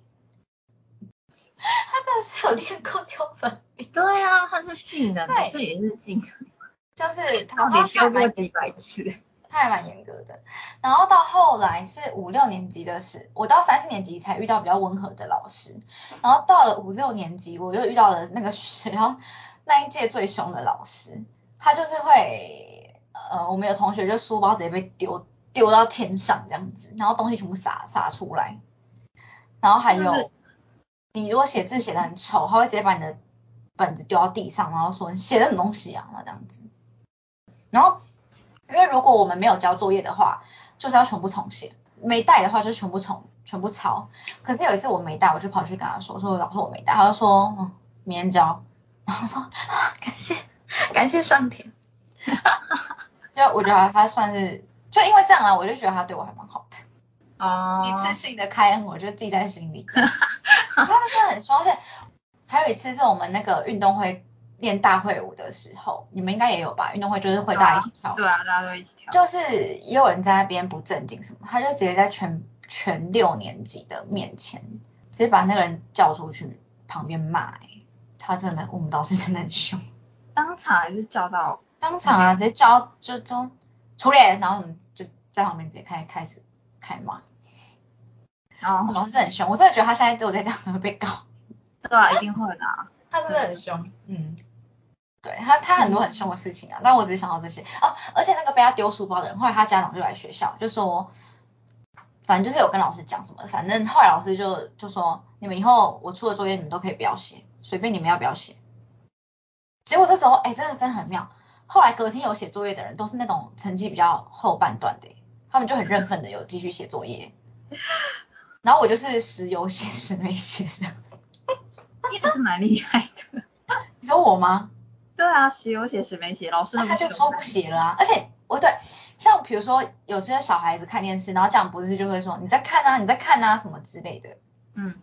他真的是有练过丢粉笔，对啊，他是技能对，这也是技能，就是他丢过几百次？他还蛮严格的。然后到后来是五六年级的时，我到三四年级才遇到比较温和的老师。然后到了五六年级，我又遇到了那个学校那一届最凶的老师，他就是会，呃，我们有同学就书包直接被丢丢到天上这样子，然后东西全部洒洒出来。然后还有，你如果写字写的很丑，他会直接把你的本子丢到地上，然后说你写的什么东西啊，那这样子。然后，因为如果我们没有交作业的话，就是要全部重写；没带的话就是全部重全部抄。可是有一次我没带，我就跑去跟他说，说老师我没带，他就说嗯明天交，然后说啊感谢感谢上天，就我觉得他算是就因为这样啊，我就觉得他对我还蛮好的。哦一次性的开恩，我就记在心里。他真的很凶，而且还有一次是我们那个运动会练大会舞的时候，你们应该也有吧？运动会就是会大家一起跳舞，对啊，大家都一起跳。就是也有人在那边不正经什么，他就直接在全全六年级的面前，直接把那个人叫出去旁边骂、欸，他真的，我们老师真的很凶，当场还是叫到当场啊直接叫就就处理，然后我们就在旁边直接开开始开骂。我哦，老师很凶，我真的觉得他现在只有在这样会被告。对啊，一定会的啊。他真的很凶，嗯，对他他很多很凶的事情啊，但我只是想到这些哦，而且那个被他丢书包的人，后来他家长就来学校就说，反正就是有跟老师讲什么，反正后来老师就就说，你们以后我出的作业你们都可以不要写，随便你们要不要写。结果这时候哎，真的真的很妙，后来隔天有写作业的人都是那种成绩比较后半段的，他们就很认份的有继续写作业，然后我就是时有写时没写的。你也是蛮厉害的。你说我吗？对啊，写有写时没写，老师他就说不写了啊。而且我对，像比如说有些小孩子看电视，然后这样不是就会说你在看啊，你在看啊什么之类的。嗯，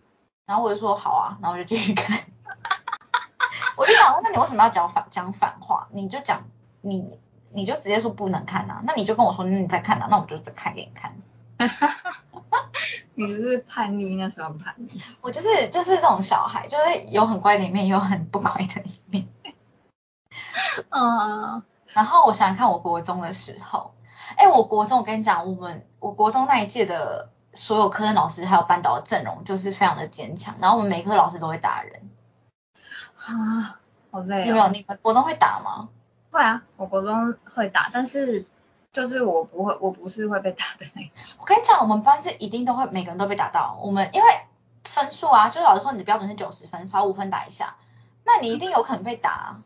然后我就说好啊，然后我就继续看。我就想说，那你为什么要讲反讲反话？你就讲你你就直接说不能看啊，那你就跟我说你在看啊，那我就只看给你看。你是叛逆，那时候叛逆。我就是就是这种小孩，就是有很乖的一面，也有很不乖的一面。嗯，然后我想想看，我国中的时候，哎，我国中我跟你讲，我们我国中那一届的所有科任老师还有班导的阵容就是非常的坚强，然后我们每一科老师都会打人。啊，好累、哦。有没有？你们国中会打吗？会啊，我国中会打，但是就是我不会，我不是会被打的那一种。我跟你讲，我们班是一定都会每个人都被打到。我们因为分数啊，就是老师说你的标准是九十分，少五分打一下，那你一定有可能被打啊。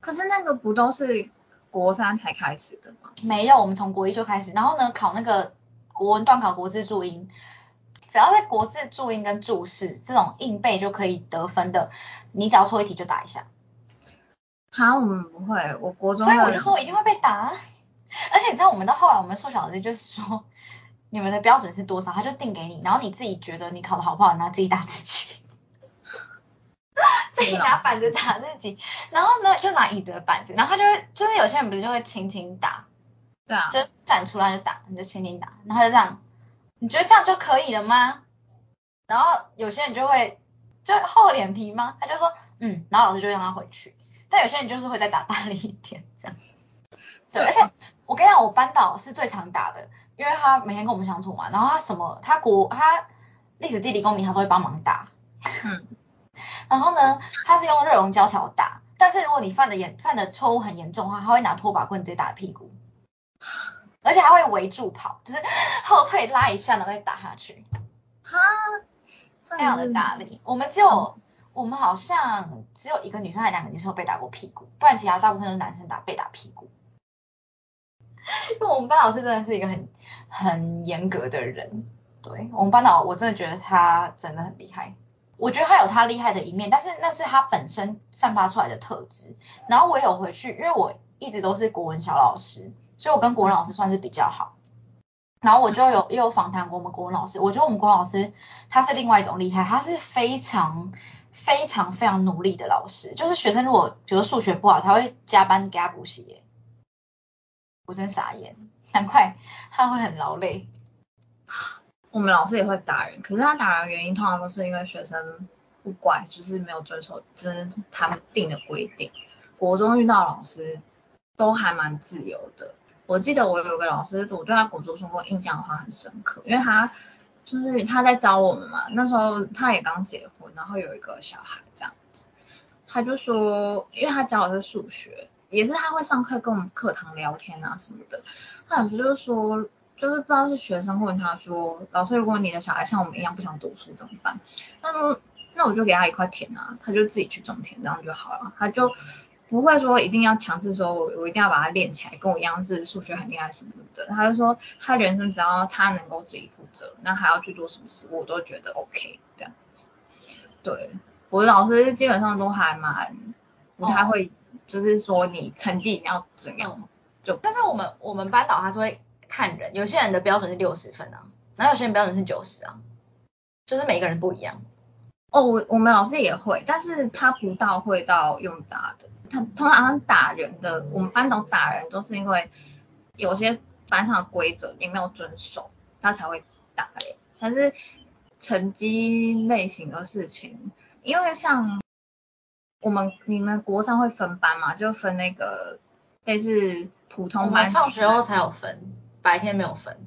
可是那个不都是国三才开始的吗？没有，我们从国一就开始，然后呢，考那个国文段考国字注音，只要在国字注音跟注释这种硬背就可以得分的，你只要错一题就打一下。好，我们不会，我国中所以我就说我一定会被打，而且你知道我们到后来，我们数学老师就是说你们的标准是多少，他就定给你，然后你自己觉得你考的好不好，然后自己打自己。自己拿板子打自己，然后呢就拿椅子的板子，然后他就会，就是有些人不是就会轻轻打，对啊，就站出来就打，你就轻轻打，然后就这样，你觉得这样就可以了吗？然后有些人就会就厚脸皮吗？他就说嗯，然后老师就让他回去，但有些人就是会再打大力一点这样，对，而且我跟你讲，我班导是最常打的，因为他每天跟我们相处嘛，然后他什么他国他历史地理公民他都会帮忙打，嗯。然后呢，他是用热熔胶条打，但是如果你犯的严犯的错误很严重的话，他会拿拖把棍直接打屁股，而且还会围住跑，就是后退拉一下，然后再打下去，哈，非常的大力。我们只有我们好像只有一个女生还两个女生有被打过屁股，不然其他大部分都是男生打被打屁股。因为我们班老师真的是一个很很严格的人，对我们班导我真的觉得他真的很厉害。我觉得他有他厉害的一面，但是那是他本身散发出来的特质。然后我有回去，因为我一直都是国文小老师，所以我跟国文老师算是比较好。然后我就有也有访谈过我们国文老师，我觉得我们国文老师他是另外一种厉害，他是非常非常非常努力的老师。就是学生如果觉得数学不好，他会加班给他补习。我真傻眼，难怪他会很劳累。我们老师也会打人，可是他打人的原因通常都是因为学生不乖，就是没有遵守就是他们定的规定。国中遇到老师都还蛮自由的。我记得我有个老师，我对他国中说过印象的话很深刻，因为他就是他在教我们嘛，那时候他也刚结婚，然后有一个小孩这样子，他就说，因为他教的是数学，也是他会上课跟我们课堂聊天啊什么的，他老师就说。就是不知道是学生问他说，老师，如果你的小孩像我们一样不想读书怎么办？那说，那我就给他一块田啊，他就自己去种田，这样就好了。他就不会说一定要强制说，我我一定要把他练起来，跟我一样是数学很厉害什么的。他就说，他人生只要他能够自己负责，那还要去做什么事，我都觉得 OK 这样子。对，我的老师基本上都还蛮不太会，就是说你成绩一定要怎样，就但是我们我们班导他是会。看人，有些人的标准是六十分啊，然后有些人标准是九十啊，就是每个人不一样。哦，我我们老师也会，但是他不到会到用打的，他通常打人的，我们班长打人都是因为有些班上的规则你没有遵守，他才会打人。但是成绩类型的事情，因为像我们你们国上会分班嘛，就分那个类似普通班，放学后才有分。白天没有分，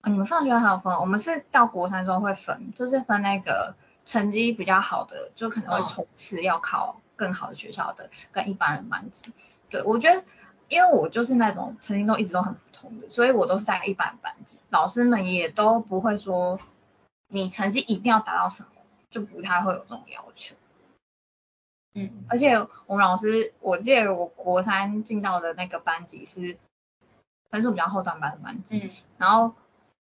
啊，你们放学还有分？我们是到国三之后会分，就是分那个成绩比较好的，就可能会冲刺要考更好的学校的，跟一般人班级。对，我觉得，因为我就是那种成绩都一直都很普通的，所以我都是在一般班级，老师们也都不会说你成绩一定要达到什么，就不太会有这种要求。嗯，而且我们老师，我记得我国三进到的那个班级是。分数比较后段班的班级，然后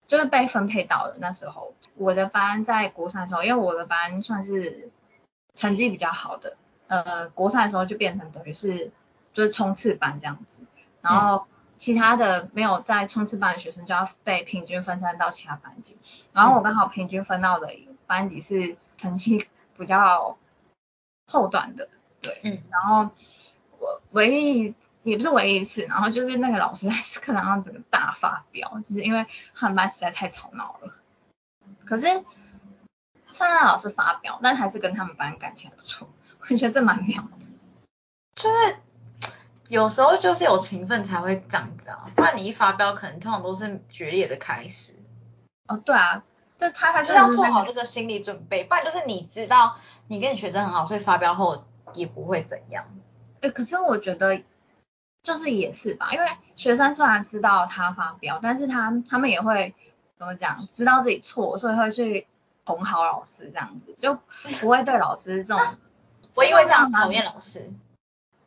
就是被分配到的那时候，我的班在国三的时候，因为我的班算是成绩比较好的，呃，国三的时候就变成等于是就是冲刺班这样子，然后其他的没有在冲刺班的学生就要被平均分散到其他班级，然后我刚好平均分到的班级是成绩比较后段的，对，嗯，然后我唯一。也不是唯一一次，然后就是那个老师在课堂上整个大发飙，就是因为他们班实在太吵闹了。可是虽然老师发飙，但还是跟他们班感情不错，我觉得这蛮妙的。就是有时候就是有情分才会这样子啊，不然你一发飙，可能通常都是决裂的开始。哦，对啊，就他他就要做好这个心理准备，不然就是你知道你跟你学生很好，所以发飙后也不会怎样。哎，可是我觉得。就是也是吧，因为学生虽然知道他发飙，但是他他们也会怎么讲，知道自己错，所以会去哄好老师这样子，就不会对老师这种，我因为这样讨厌老师。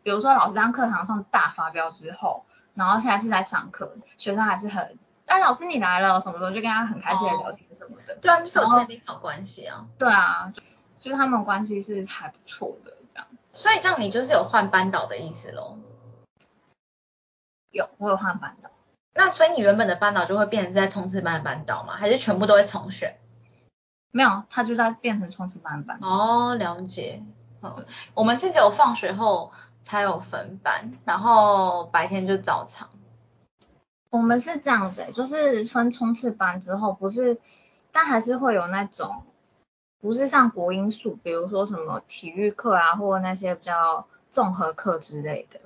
比如说老师在课堂上大发飙之后，然后现在是在上课，学生还是很，哎，老师你来了什么的，就跟他很开心的聊天什么的。对啊，就是有建立好关系啊。对啊，就就是他们关系是还不错的这样。所以这样你就是有换班导的意思喽？有，我有换班导。那所以你原本的班导就会变成是在冲刺班的班导吗？还是全部都会重选？没有，他就在变成冲刺班的班导。哦，了解。嗯，我们是只有放学后才有分班，然后白天就照常。我们是这样子，就是分冲刺班之后，不是，但还是会有那种，不是上国英数，比如说什么体育课啊，或那些比较综合课之类的，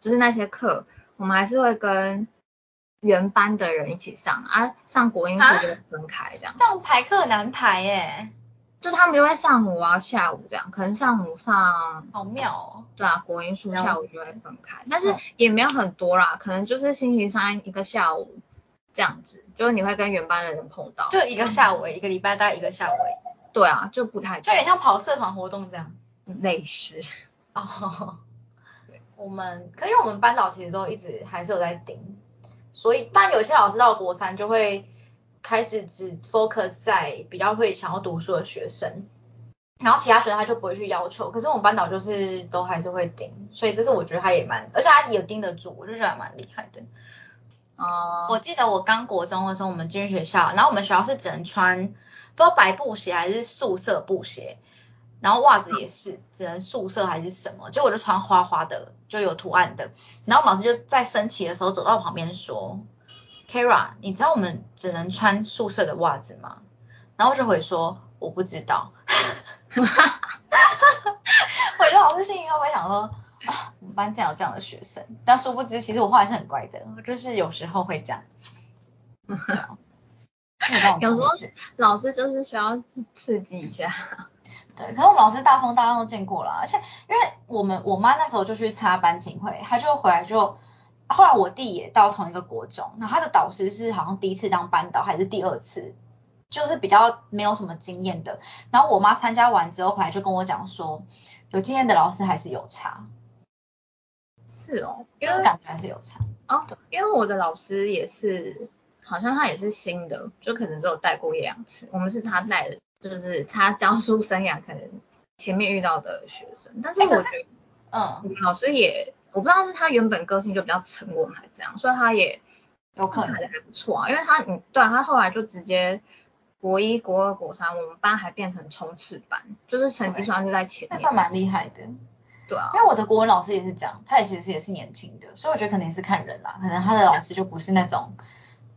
就是那些课，我们还是会跟原班的人一起上，啊，上国英课就分开这样。这样排课难排耶。就他们就会上午啊，下午这样，可能上午上，好妙哦。对啊，国英数下午就会分开，但是也没有很多啦，可能就是星期三一个下午这样子，就是你会跟原班的人碰到。就一个下午，一个礼拜大概一个下午。对啊，就不太，就有点像跑社团活动这样。类似。哦。我们，可是我们班导其实都一直还是有在盯，所以，但有些老师到国三就会。开始只 focus 在比较会想要读书的学生，然后其他学生他就不会去要求。可是我们班导就是都还是会盯，所以这是我觉得他也蛮，而且他也盯得住，我就觉得蛮厉害的。哦，我记得我刚国中的时候，我们进学校，然后我们学校是只能穿不知道白布鞋还是素色布鞋，然后袜子也是只能素色还是什么，就我就穿花花的，就有图案的。然后老师就在升旗的时候走到我旁边说。Kara，你知道我们只能穿素色的袜子吗？然后我就会说我不知道。我就老师心里会不会想说啊，我们班竟然有这样的学生？但殊不知，其实我后来是很乖的，就是有时候会这样。有时候老师就是需要刺激一下。对，可是我们老师大风大浪都见过了，而且因为我们我妈那时候就去参加班庆会，她就回来就。后来我弟也到同一个国中，那他的导师是好像第一次当班导还是第二次，就是比较没有什么经验的。然后我妈参加完之后回来就跟我讲说，有经验的老师还是有差。是哦，因为感觉还是有差。哦，因为我的老师也是，好像他也是新的，就可能只有带过一两次。我们是他带的，就是他教书生涯可能前面遇到的学生，但是我觉得，嗯，老师也。我不知道是他原本个性就比较沉稳还是怎样，所以他也有可能还不错啊。因为他，嗯，对啊，他后来就直接国一、国二、国三，我们班还变成冲刺班，就是成绩算是在前面，算蛮厉害的。对啊，因为我的国文老师也是这样，他也其实也是年轻的，所以我觉得可能也是看人啦，可能他的老师就不是那种，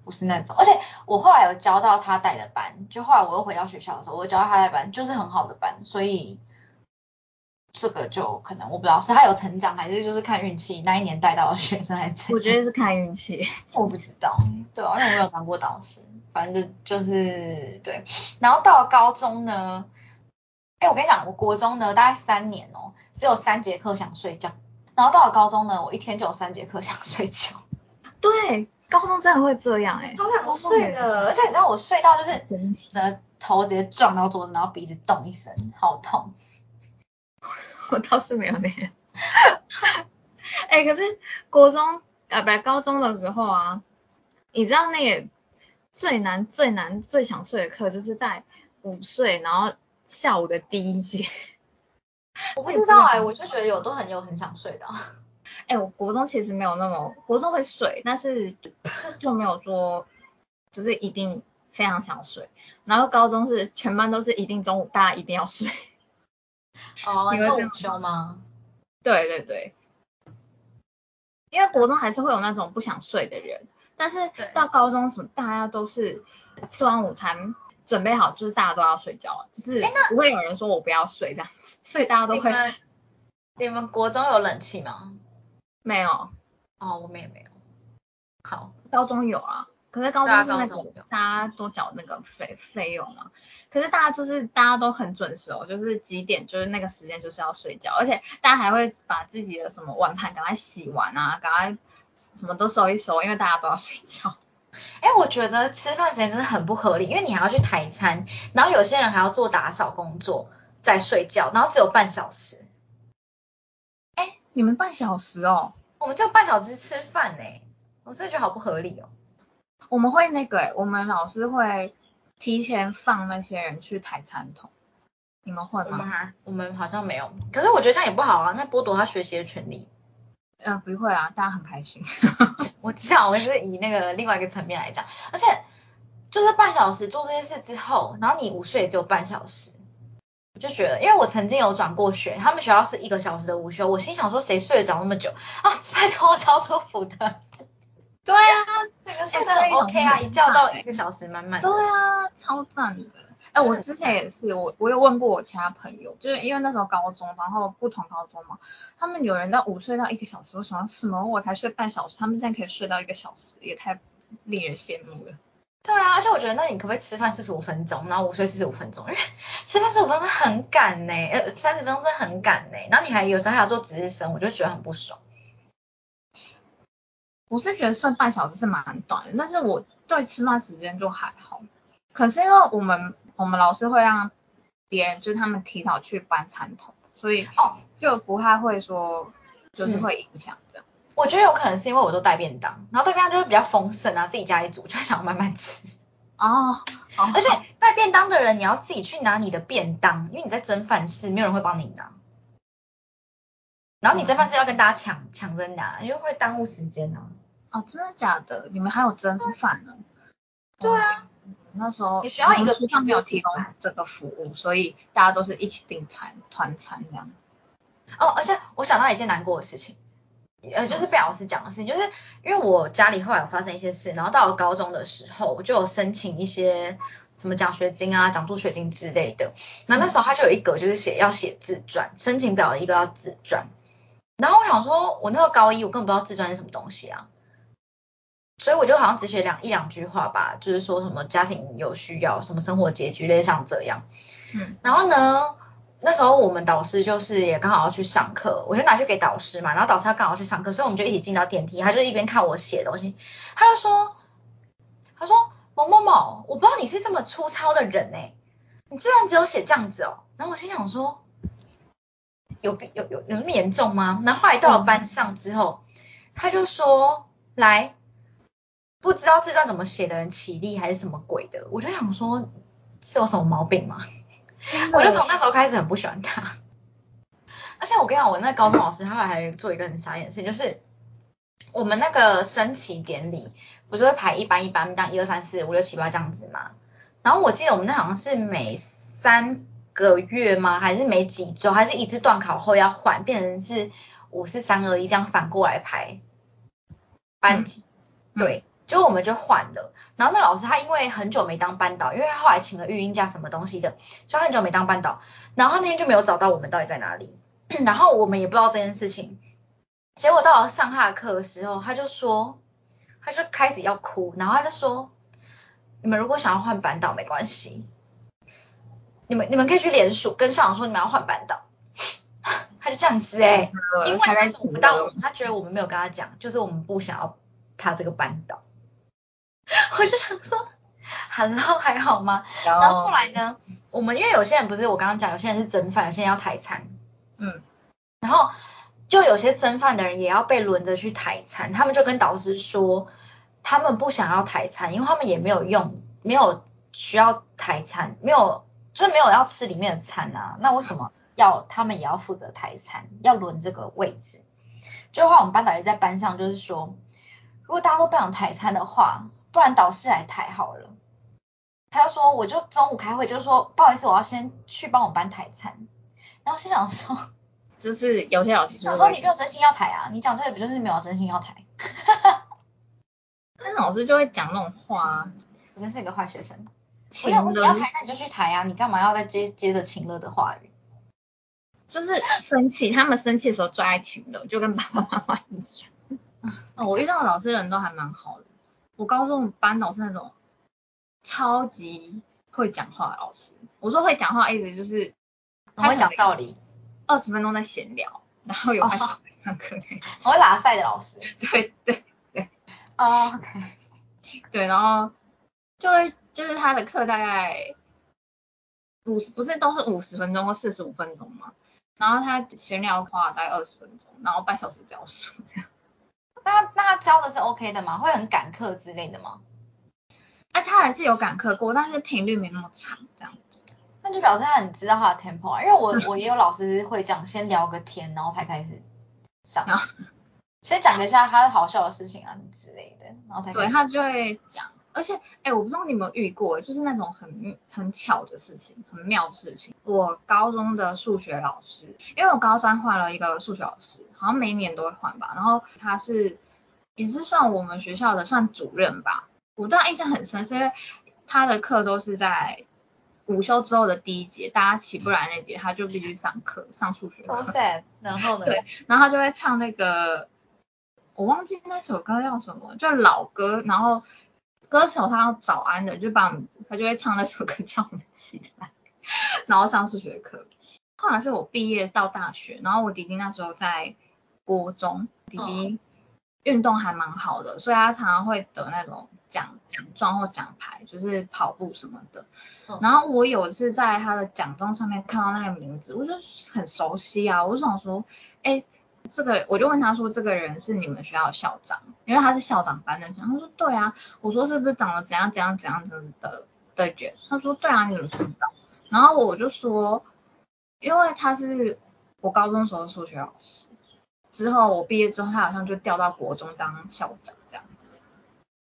不是那种。而且我后来有教到他带的班，就后来我又回到学校的时候，我教到他的班就是很好的班，所以。这个就可能我不知道是他有成长还是就是看运气，那一年带到的学生还是？我觉得是看运气，我不知道。对啊，因为我没有当过导师，反正就就是对。然后到了高中呢，哎，我跟你讲，我国中呢大概三年哦，只有三节课想睡觉。然后到了高中呢，我一天就有三节课想睡觉。对，高中真的会这样哎，超想睡的，而且你知道我睡到就是整头直接撞到桌子，然后鼻子动一声，好痛。我倒是没有那样，哎，可是国中啊，不，高中的时候啊，你知道那个最难、最难、最想睡的课，就是在午睡，然后下午的第一节。我不知道哎，我就觉得有都很有很想睡的。哎，我国中其实没有那么，国中会睡，但是就没有说就是一定非常想睡。然后高中是全班都是一定中午大家一定要睡。哦，你会午休吗？对对对，因为国中还是会有那种不想睡的人，但是到高中时，大家都是吃完午餐准备好，就是大家都要睡觉，就是不会有人说我不要睡这样子，所以大家都会。你们国中有冷气吗？没有。哦，我们也没有。好，高中有啊。可是高中是那个大家都缴那个费费用嘛，可是大家就是大家都很准时哦，就是几点就是那个时间就是要睡觉，而且大家还会把自己的什么碗盘赶快洗完啊，赶快什么都收一收，因为大家都要睡觉。哎，我觉得吃饭时间真的很不合理，因为你还要去抬餐，然后有些人还要做打扫工作再睡觉，然后只有半小时。你们半小时哦？我们就半小时吃饭呢，我真的觉得好不合理哦。我们会那个诶，我们老师会提前放那些人去抬餐桶，你们会我们吗？还我们好像没有，可是我觉得这样也不好啊，那剥夺他学习的权利。呃，不会啊，大家很开心。我知道，我是以那个另外一个层面来讲，而且就是半小时做这些事之后，然后你午睡也只有半小时，我就觉得，因为我曾经有转过学，他们学校是一个小时的午休，我心想说谁睡得着那么久啊？拜托，超舒服的，对啊，这个睡得 OK 啊，一觉到一个小时满满的。对啊，超赞的。哎、我之前也是，我我有问过我其他朋友，就是因为那时候高中，然后不同高中嘛，他们有人到午睡到一个小时，我想要什么？我才睡半小时，他们现在可以睡到一个小时，也太令人羡慕了。对啊，而且我觉得，那你可不可以吃饭四十五分钟，然后午睡四十五分钟？因为 吃饭四十五分钟很赶呢，呃，三十分钟真的很赶呢。然后你还有时候还要做值日生，我就觉得很不爽。我是觉得算半小时是蛮短的，但是我对吃饭时间就还好。可是因为我们我们老师会让别人就是他们提早去搬餐桶，所以哦，就不太会说就是会影响这样。我觉得有可能是因为我都带便当，然后带便当就是比较丰盛啊，自己家里煮，就会想要慢慢吃。哦，哦而且带便当的人，你要自己去拿你的便当，因为你在蒸饭室，没有人会帮你拿。然后你蒸饭室要跟大家抢抢着拿，因为会耽误时间啊。哦，真的假的？你们还有蒸饭呢？对啊哦，那时候你需要一个我们学校没有提供这个服务，所以大家都是一起订餐团餐这样。哦，而且我想到一件难过的事情，呃，就是被老师讲的事情，就是因为我家里后来有发生一些事，然后到了高中的时候，我就有申请一些什么奖学金啊、奖助学金之类的。那那时候他就有一个就是写要写自传，申请表的一个要自传。然后我想说，我那个高一我根本不知道自传是什么东西啊，所以我就好像只写两一两句话吧，就是说什么家庭有需要，什么生活拮据，类似像这样。嗯，然后呢，那时候我们导师就是也刚好要去上课，我就拿去给导师嘛，然后导师他刚好去上课，所以我们就一起进到电梯，他就一边看我写东西，他就说，他说某某某，我不知道你是这么粗糙的人哎、你居然只有写这样子哦，然后我心想说，有有有有那么严重吗？然后后来到了班上之后，他就说，来，不知道这段怎么写的人起立还是什么鬼的，我就想说，是有什么毛病吗？我就从那时候开始很不喜欢他。而且我跟你讲，我那高中老师他们还做一个很傻眼的事情，就是我们那个升旗典礼不是会排一班一班，这样一二三四五六七八这样子吗？然后我记得我们那好像是每三个月吗？还是每几周？还是一次断考后要换，变成是五四三二一这样反过来排班级？嗯对，就我们就换了。然后那老师他因为很久没当班导，因为他后来请了育婴假什么东西的，所以他很久没当班导。然后他那天就没有找到我们到底在哪里，然后我们也不知道这件事情。结果到了上他的课的时候，他就说，他就开始要哭，然后他就说，你们如果想要换班导没关系，你们你们可以去联署跟校长说你们要换班导。他就这样子哎、因为他在他找不到我们，他觉得我们没有跟他讲，就是我们不想要他这个班导。我就想说，Hello 还好吗？然然后后来呢，我们因为有些人不是我刚刚讲，有些人是蒸饭，有些人要抬餐，嗯，然后就有些蒸饭的人也要被轮着去抬餐，他们就跟导师说，他们不想要抬餐，因为他们也没有用，没有需要抬餐，没有就是没有要吃里面的餐啊，那为什么要他们也要负责抬餐，要轮这个位置？就话我们班导也在班上就是说，如果大家都不想抬餐的话，不然导师来抬好了。他就说，我就中午开会，就说不好意思，我要先去帮我班抬餐。然后心想说，就是有些老师就想是会说你没有真心要抬啊，你讲这个不就是没有真心要抬？但是老师就会讲那种话啊，我真是一个坏学生。我情想说你要的，抬，那你就去抬啊，你干嘛要再接接着情乐的话语？就是生气，他们生气的时候最爱情乐，就跟爸爸妈妈一样。哦，我遇到的老师人都还蛮好的，我高中班导是那种超级会讲话的老师。我说会讲话，意思就是很会讲道理，二十分钟在闲聊，然后有他哦上课那种。我会拉赛的老师。对对哦，OK，对，然后就会就是他的课大概五十，不是都是五十分钟或四十五分钟吗？然后他闲聊的话大概二十分钟，然后半小时教书这样。那那他教的是 OK 的吗？会很赶课之类的吗？哎，他还是有赶课过，但是频率没那么长这样子。那就表示他很知道他的 tempo 啊，因为我我也有老师会这样，先聊个天，然后才开始上，先讲一下他好笑的事情啊之类的，然后才对他就会讲。而且，哎，我不知道你有没有遇过，就是那种很很巧的事情，很妙的事情。我高中的数学老师，因为我高三换了一个数学老师，好像每一年都会换吧。然后他是也是算我们学校的算主任吧。我对他印象很深，是因为他的课都是在午休之后的第一节，大家起不来那节，他就必须上课上数学课。So sad。然后呢？对，然后他就会唱那个，我忘记那首歌叫什么，就老歌，然后。歌手他要早安的，就把他就会唱那首歌叫我们起来，然后上数学课。后来是我毕业到大学，然后我弟弟那时候在国中，弟弟运动还蛮好的，所以他常常会得那种奖奖状或奖牌，就是跑步什么的。然后我有一次在他的奖状上面看到那个名字，我就很熟悉啊，我就想说，哎。这个我就问他说，这个人是你们学校的校长，因为他是校长班的。他说对啊，我说是不是长得怎样怎样怎样子的的人？他说对啊，你怎么知道？然后我就说，因为他是我高中时候的数学老师，之后我毕业之后，他好像就调到国中当校长这样子。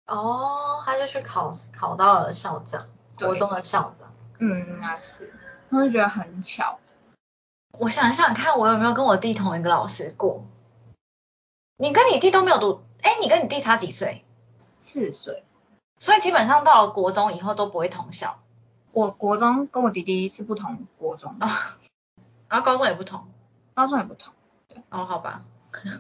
哦，他就去考考到了校长，国中的校长。嗯，应该是，他就觉得很巧。我想想看，我有没有跟我弟同一个老师过？你跟你弟都没有读，哎，你跟你弟差几岁？四岁，所以基本上到了国中以后都不会同校。我国中跟我弟弟是不同国中的，然后高中也不同，高中也不同。哦，好吧，因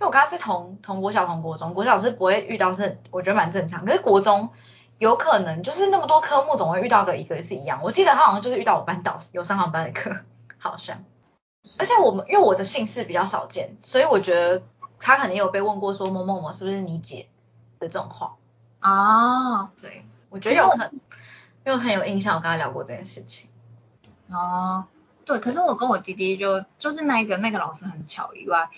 为我刚刚是同同国小同国中，国小是不会遇到，是我觉得蛮正常。可是国中有可能就是那么多科目，总会遇到个一个是一样。我记得他好像就是遇到我班导有上他们班的课。好像，而且我们因为我的姓氏比较少见，所以我觉得他肯定有被问过说某某某是不是你姐的这种话啊。对，我觉得有很，因为很有印象，我跟他聊过这件事情。哦，对，可是我跟我弟弟就就是那个那个老师很巧以外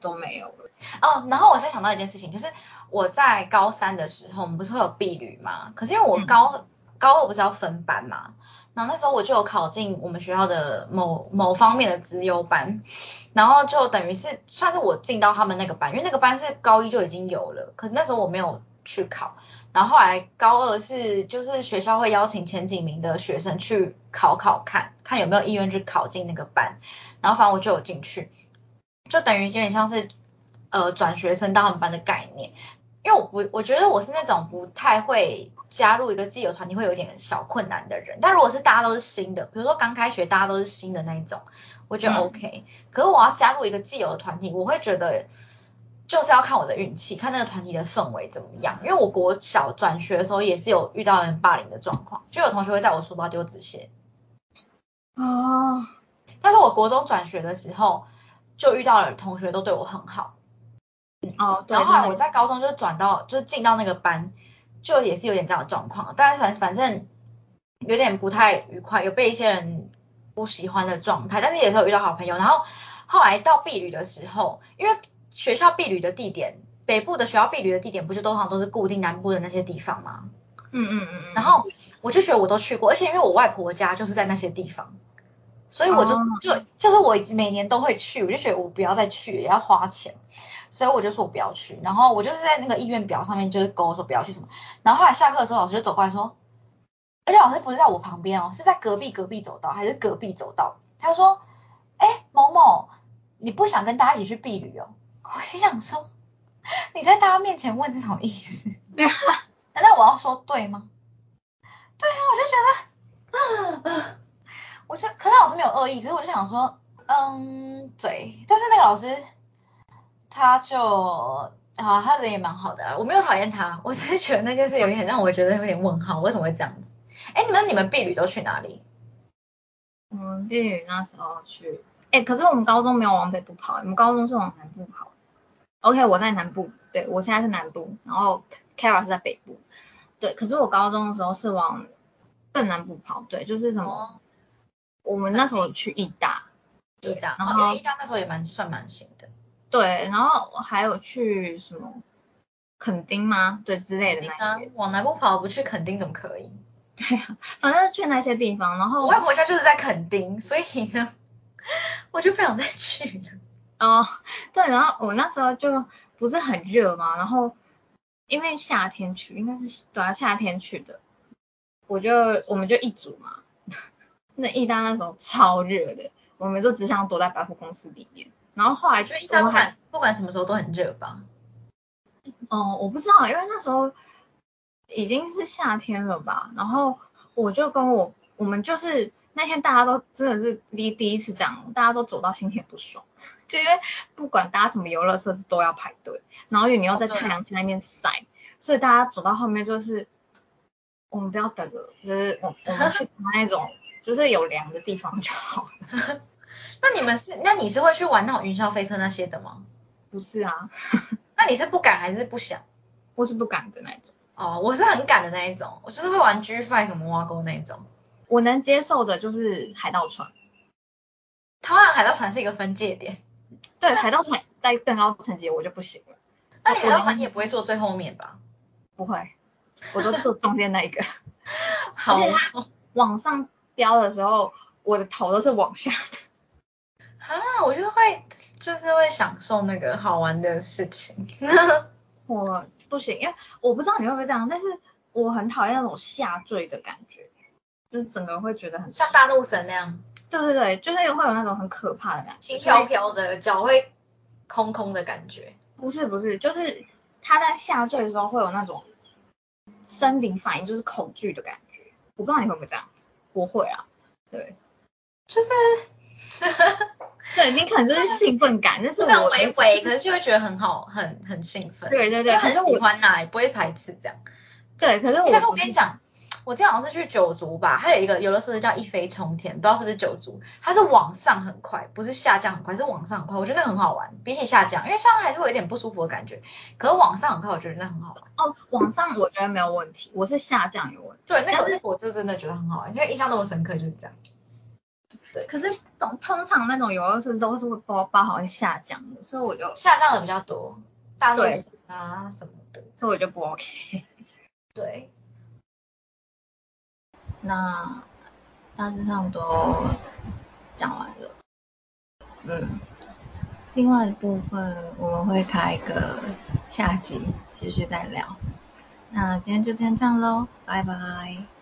都没有了。哦，然后我才想到一件事情，就是我在高三的时候，我们不是会有毕旅吗？可是因为我高高二不是要分班嘛。然后那时候我就有考进我们学校的某某方面的资优班，然后就等于是算是我进到他们那个班，因为那个班是高一就已经有了，可是那时候我没有去考。然后后来高二是就是学校会邀请前几名的学生去考考看，看有没有意愿去考进那个班。然后反正我就有进去，就等于有点像是呃转学生到他们班的概念。因为我不我觉得我是那种不太会。加入一个既有团体会有点小困难的人，但如果是大家都是新的，比如说刚开学大家都是新的那一种，我觉得 OK。可是我要加入一个既有的团体，我会觉得就是要看我的运气，看那个团体的氛围怎么样。因为我国小转学的时候也是有遇到人霸凌的状况，就有同学会在我书包丢纸屑。哦。但是我国中转学的时候就遇到了同学都对我很好。哦。然后后来我在高中就转到就是进到那个班。就也是有点这样的状况，但是反反正有点不太愉快，有被一些人不喜欢的状态，但是也是有遇到好朋友。然后后来到避旅的时候，因为学校避旅的地点，北部的学校避旅的地点不就通常都是固定南部的那些地方吗？嗯嗯嗯嗯。然后我就觉得我都去过，而且因为我外婆家就是在那些地方，所以我就就就是我每年都会去，我就觉得我不要再去，也要花钱。所以我就说我不要去，然后我就是在那个意愿表上面就是勾说不要去什么，然后后来下课的时候老师就走过来说，而且老师不是在我旁边哦，是在隔壁隔壁走道还是隔壁走道，他就说，哎某某，你不想跟大家一起去避旅哦？我心想说，你在大家面前问这种意思，难道我要说对吗？对啊，我就觉得，我就可是老师没有恶意，只是我就想说，嗯对，但是那个老师。他就啊，他人也蛮好的，我没有讨厌他，我只是觉得那件事有点让我觉得有点问号，为什么会这样子？哎，你们你们避旅都去哪里？我们避旅那时候去，哎，可是我们高中没有往北部跑，我们高中是往南部跑。OK，我在南部，对我现在是南部，然后 Kara 是在北部，对，可是我高中的时候是往更南部跑，对，就是什么，我们那时候去义大。意大，然后哦因为意大那时候也蛮算蛮行的。对，然后还有去什么垦丁吗？对之类的那啊些，，往南部跑不去垦丁怎么可以？对呀反正去那些地方，然后我外婆家就是在垦丁，所以呢，我就不想再去了。哦，对，然后我那时候就不是很热嘛，然后因为夏天去，应该是对啊夏天去的，我就我们就一组嘛，那意大那时候超热的，我们就只想躲在百货公司里面，然后后来就一直不管不管什么时候都很热吧？哦，我不知道，因为那时候已经是夏天了吧，然后我就跟我我们就是那天大家都真的是第第一次这样，大家都走到心情不爽，就因为不管搭什么游乐设施都要排队，然后你又在太阳下面晒，所以大家走到后面就是我们不要等了，就是我我们去 搭那种就是有凉的地方就好了。那你们是那你是会去玩那种云霄飞车那些的吗？不是啊，那你是不敢还是不想？我是不敢的那一种。哦，我是很敢的那一种，我就是会玩 G Five 什么挖沟那一种。我能接受的就是海盗船。台湾海盗船是一个分界点，对，海盗船在更高层级我就不行了，那你海盗船你也不会坐最后面吧？不会，我都坐中间那一个。好往上飙的时候，我的头都是往下的。啊，我就是会就是会享受那个好玩的事情。我不行，因为我不知道你会不会这样，但是我很讨厌那种下坠的感觉，就是整个会觉得很像大陆神那样，对对对，就是会有那种很可怕的感觉。轻飘飘的，脚会空空的感觉。不是不是，就是他在下坠的时候会有那种生理反应，就是恐惧的感觉。我不知道你会不会这样子，我会啊，对。就是 对你可能就是兴奋感，但是我微微，可是就会觉得很好，很很兴奋。对对对就是很喜欢呐、也不会排斥这样。对，可是我但是我跟你讲，我之前好像是去九族吧，它有一个游乐设施叫一飞冲天，不知道是不是九族，它是往上很快，不是下降很快，是往上很快。我觉得那很好玩，比起下降，因为下降还是会有点不舒服的感觉，可是往上很快，我觉得那很好玩。哦，往上我觉得没有问题，我是下降有问题。对，那个我就真的觉得很好玩，因为印象那么深刻就是这样。可是通通常那种游乐设施都是会包包好下降的，所以我就下降的比较多，大陆对神啊什么的。所以我就不 OK。对，那大致上都讲完了。嗯，另外的部分我们会开一个下集继续再聊。那今天就先这样喽，拜拜。